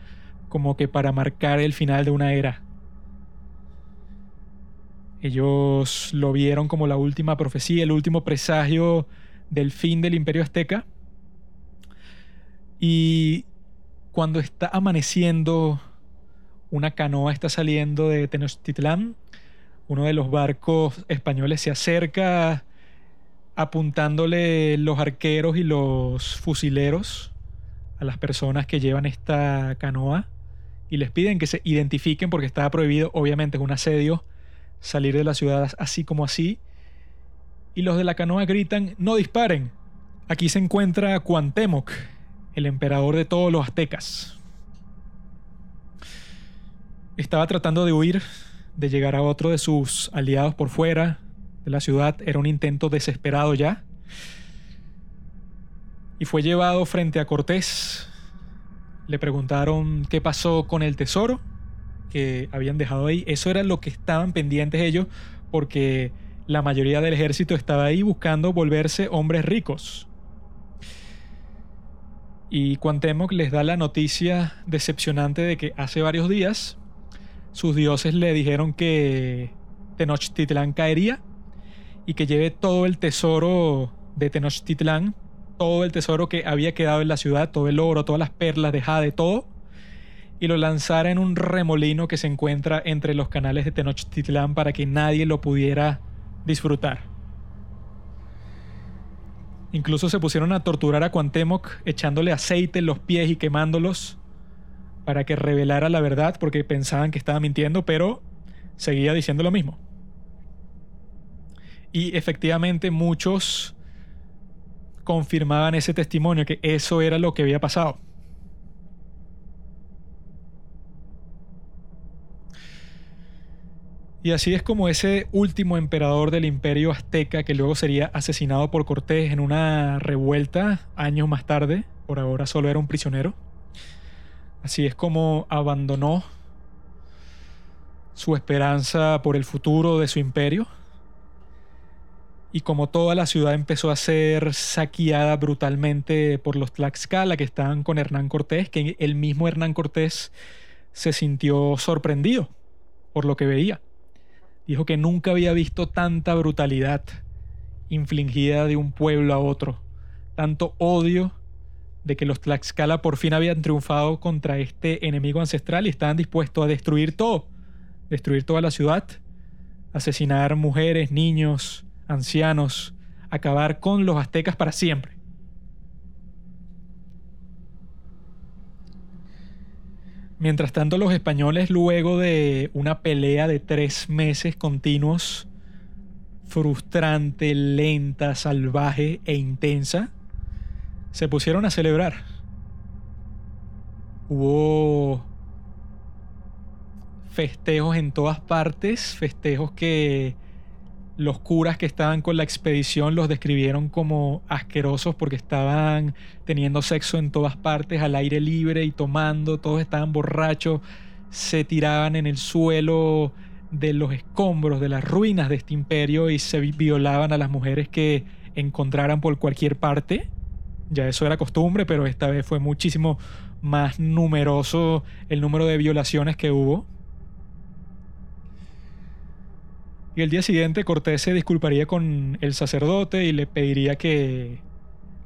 como que para marcar el final de una era. Ellos lo vieron como la última profecía, el último presagio del fin del imperio azteca. Y cuando está amaneciendo, una canoa está saliendo de Tenochtitlán. Uno de los barcos españoles se acerca apuntándole los arqueros y los fusileros a las personas que llevan esta canoa y les piden que se identifiquen porque está prohibido, obviamente es un asedio, salir de la ciudad así como así. Y los de la canoa gritan, no disparen. Aquí se encuentra Cuantemoc, el emperador de todos los aztecas. Estaba tratando de huir, de llegar a otro de sus aliados por fuera de la ciudad. Era un intento desesperado ya. Y fue llevado frente a Cortés. Le preguntaron qué pasó con el tesoro que habían dejado ahí. Eso era lo que estaban pendientes ellos porque la mayoría del ejército estaba ahí buscando volverse hombres ricos. Y Cuauhtémoc les da la noticia decepcionante de que hace varios días sus dioses le dijeron que Tenochtitlán caería y que lleve todo el tesoro de Tenochtitlán, todo el tesoro que había quedado en la ciudad, todo el oro, todas las perlas de jade, todo, y lo lanzara en un remolino que se encuentra entre los canales de Tenochtitlán para que nadie lo pudiera disfrutar. Incluso se pusieron a torturar a Cuauhtémoc echándole aceite en los pies y quemándolos para que revelara la verdad porque pensaban que estaba mintiendo, pero seguía diciendo lo mismo. Y efectivamente muchos confirmaban ese testimonio, que eso era lo que había pasado. Y así es como ese último emperador del imperio azteca, que luego sería asesinado por Cortés en una revuelta años más tarde, por ahora solo era un prisionero, así es como abandonó su esperanza por el futuro de su imperio. Y como toda la ciudad empezó a ser saqueada brutalmente por los Tlaxcala que estaban con Hernán Cortés, que el mismo Hernán Cortés se sintió sorprendido por lo que veía dijo que nunca había visto tanta brutalidad infligida de un pueblo a otro, tanto odio de que los Tlaxcala por fin habían triunfado contra este enemigo ancestral y estaban dispuestos a destruir todo, destruir toda la ciudad, asesinar mujeres, niños, ancianos, acabar con los aztecas para siempre. Mientras tanto, los españoles, luego de una pelea de tres meses continuos, frustrante, lenta, salvaje e intensa, se pusieron a celebrar. Hubo festejos en todas partes, festejos que los curas que estaban con la expedición los describieron como asquerosos porque estaban teniendo sexo en todas partes, al aire libre y tomando, todos estaban borrachos, se tiraban en el suelo de los escombros, de las ruinas de este imperio y se violaban a las mujeres que encontraran por cualquier parte. Ya eso era costumbre, pero esta vez fue muchísimo más numeroso el número de violaciones que hubo. Y el día siguiente Cortés se disculparía con el sacerdote y le pediría que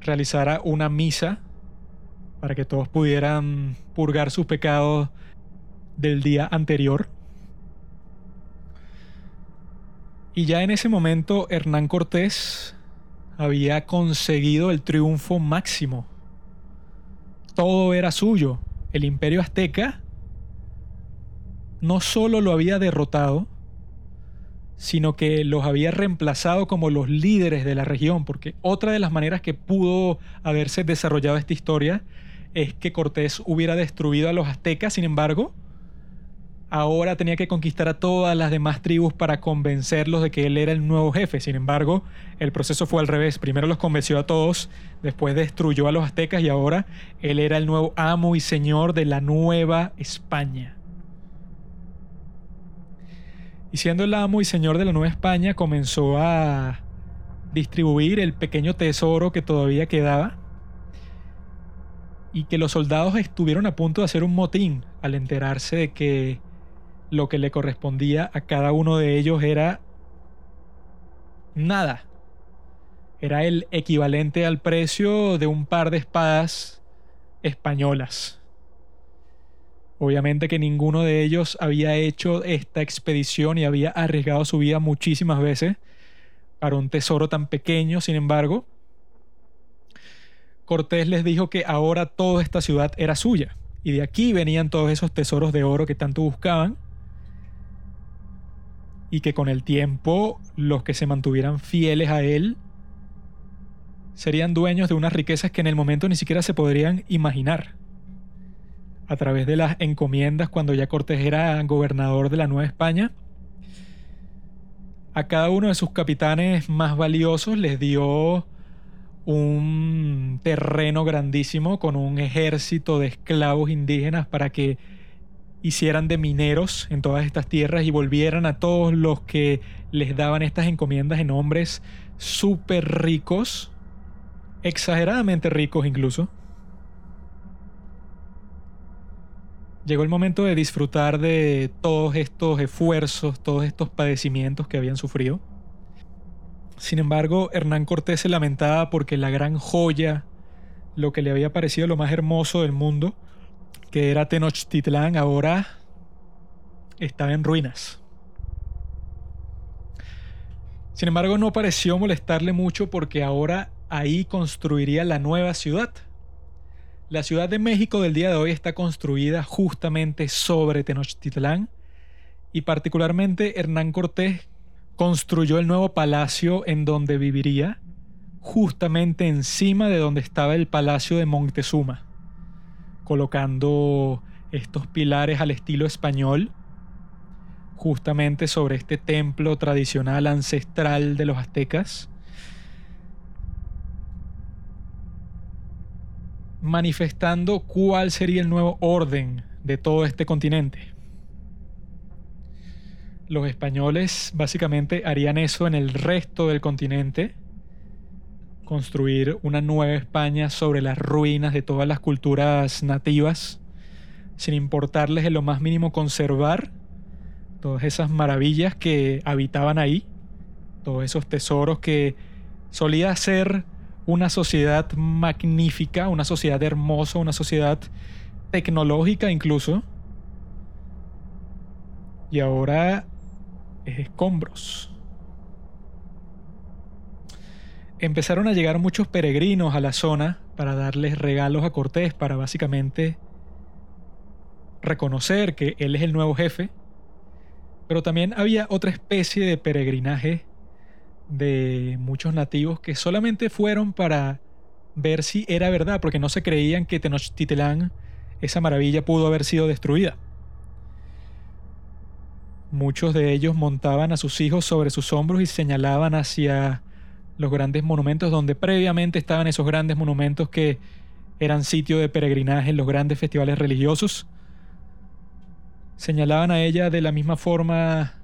realizara una misa para que todos pudieran purgar sus pecados del día anterior. Y ya en ese momento Hernán Cortés había conseguido el triunfo máximo. Todo era suyo. El imperio azteca no solo lo había derrotado, sino que los había reemplazado como los líderes de la región, porque otra de las maneras que pudo haberse desarrollado esta historia es que Cortés hubiera destruido a los aztecas, sin embargo, ahora tenía que conquistar a todas las demás tribus para convencerlos de que él era el nuevo jefe. Sin embargo, el proceso fue al revés. Primero los convenció a todos, después destruyó a los aztecas y ahora él era el nuevo amo y señor de la nueva España. Y siendo el amo y señor de la Nueva España, comenzó a distribuir el pequeño tesoro que todavía quedaba y que los soldados estuvieron a punto de hacer un motín al enterarse de que lo que le correspondía a cada uno de ellos era nada. Era el equivalente al precio de un par de espadas españolas. Obviamente que ninguno de ellos había hecho esta expedición y había arriesgado su vida muchísimas veces para un tesoro tan pequeño, sin embargo, Cortés les dijo que ahora toda esta ciudad era suya y de aquí venían todos esos tesoros de oro que tanto buscaban y que con el tiempo los que se mantuvieran fieles a él serían dueños de unas riquezas que en el momento ni siquiera se podrían imaginar a través de las encomiendas cuando ya Cortés era gobernador de la Nueva España. A cada uno de sus capitanes más valiosos les dio un terreno grandísimo con un ejército de esclavos indígenas para que hicieran de mineros en todas estas tierras y volvieran a todos los que les daban estas encomiendas en hombres súper ricos, exageradamente ricos incluso. Llegó el momento de disfrutar de todos estos esfuerzos, todos estos padecimientos que habían sufrido. Sin embargo, Hernán Cortés se lamentaba porque la gran joya, lo que le había parecido lo más hermoso del mundo, que era Tenochtitlán, ahora estaba en ruinas. Sin embargo, no pareció molestarle mucho porque ahora ahí construiría la nueva ciudad, la Ciudad de México del día de hoy está construida justamente sobre Tenochtitlán y particularmente Hernán Cortés construyó el nuevo palacio en donde viviría justamente encima de donde estaba el palacio de Montezuma, colocando estos pilares al estilo español justamente sobre este templo tradicional ancestral de los aztecas manifestando cuál sería el nuevo orden de todo este continente. Los españoles básicamente harían eso en el resto del continente, construir una nueva España sobre las ruinas de todas las culturas nativas, sin importarles en lo más mínimo conservar todas esas maravillas que habitaban ahí, todos esos tesoros que solía ser una sociedad magnífica, una sociedad hermosa, una sociedad tecnológica incluso. Y ahora es escombros. Empezaron a llegar muchos peregrinos a la zona para darles regalos a Cortés, para básicamente reconocer que él es el nuevo jefe. Pero también había otra especie de peregrinaje de muchos nativos que solamente fueron para ver si era verdad, porque no se creían que Tenochtitlán, esa maravilla, pudo haber sido destruida. Muchos de ellos montaban a sus hijos sobre sus hombros y señalaban hacia los grandes monumentos donde previamente estaban esos grandes monumentos que eran sitio de peregrinaje en los grandes festivales religiosos. Señalaban a ella de la misma forma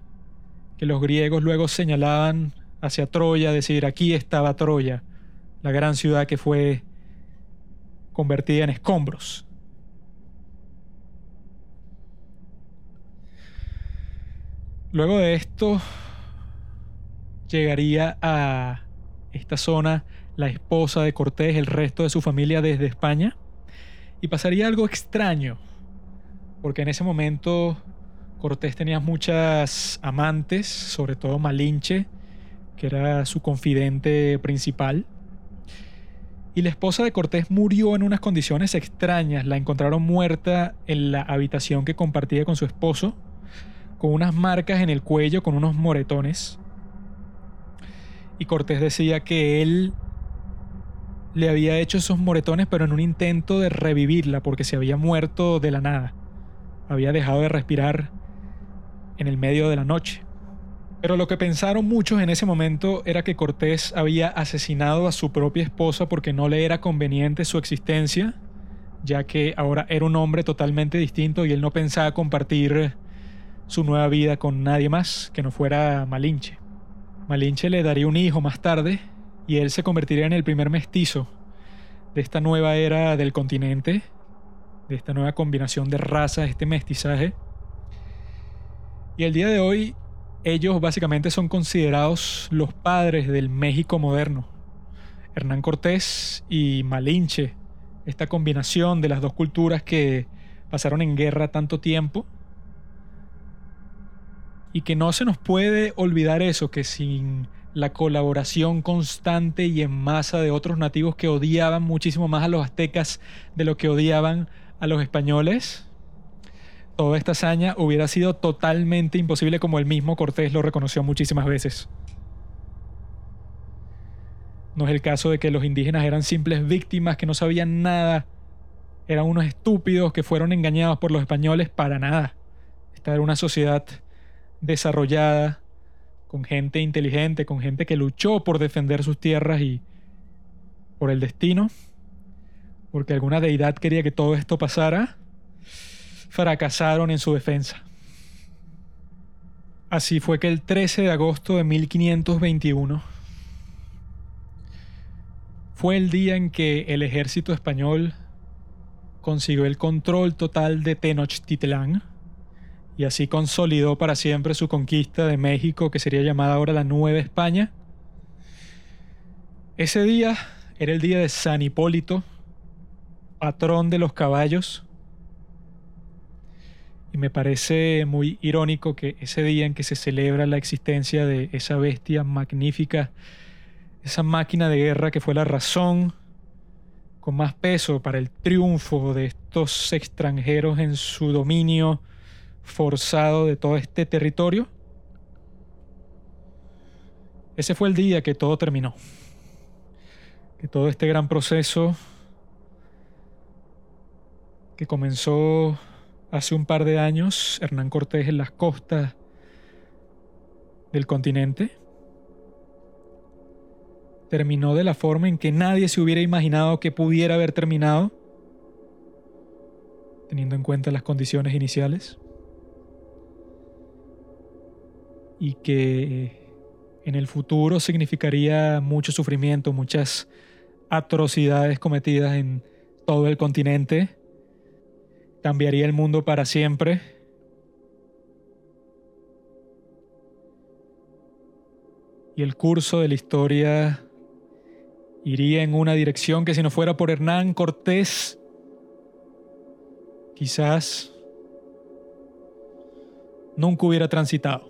que los griegos luego señalaban hacia Troya, decir, aquí estaba Troya, la gran ciudad que fue convertida en escombros. Luego de esto, llegaría a esta zona la esposa de Cortés, el resto de su familia desde España, y pasaría algo extraño, porque en ese momento Cortés tenía muchas amantes, sobre todo Malinche, que era su confidente principal. Y la esposa de Cortés murió en unas condiciones extrañas. La encontraron muerta en la habitación que compartía con su esposo, con unas marcas en el cuello, con unos moretones. Y Cortés decía que él le había hecho esos moretones, pero en un intento de revivirla, porque se había muerto de la nada. Había dejado de respirar en el medio de la noche. Pero lo que pensaron muchos en ese momento era que Cortés había asesinado a su propia esposa porque no le era conveniente su existencia, ya que ahora era un hombre totalmente distinto y él no pensaba compartir su nueva vida con nadie más que no fuera Malinche. Malinche le daría un hijo más tarde y él se convertiría en el primer mestizo de esta nueva era del continente, de esta nueva combinación de razas, este mestizaje. Y el día de hoy ellos básicamente son considerados los padres del México moderno. Hernán Cortés y Malinche, esta combinación de las dos culturas que pasaron en guerra tanto tiempo. Y que no se nos puede olvidar eso, que sin la colaboración constante y en masa de otros nativos que odiaban muchísimo más a los aztecas de lo que odiaban a los españoles, toda esta hazaña hubiera sido totalmente imposible como el mismo Cortés lo reconoció muchísimas veces. No es el caso de que los indígenas eran simples víctimas que no sabían nada, eran unos estúpidos que fueron engañados por los españoles para nada. Esta era una sociedad desarrollada, con gente inteligente, con gente que luchó por defender sus tierras y por el destino, porque alguna deidad quería que todo esto pasara fracasaron en su defensa. Así fue que el 13 de agosto de 1521 fue el día en que el ejército español consiguió el control total de Tenochtitlán y así consolidó para siempre su conquista de México, que sería llamada ahora la Nueva España. Ese día era el día de San Hipólito, patrón de los caballos. Y me parece muy irónico que ese día en que se celebra la existencia de esa bestia magnífica, esa máquina de guerra que fue la razón con más peso para el triunfo de estos extranjeros en su dominio forzado de todo este territorio, ese fue el día que todo terminó. Que todo este gran proceso que comenzó hace un par de años, Hernán Cortés en las costas del continente, terminó de la forma en que nadie se hubiera imaginado que pudiera haber terminado, teniendo en cuenta las condiciones iniciales, y que en el futuro significaría mucho sufrimiento, muchas atrocidades cometidas en todo el continente, cambiaría el mundo para siempre. Y el curso de la historia iría en una dirección que si no fuera por Hernán Cortés, quizás nunca hubiera transitado.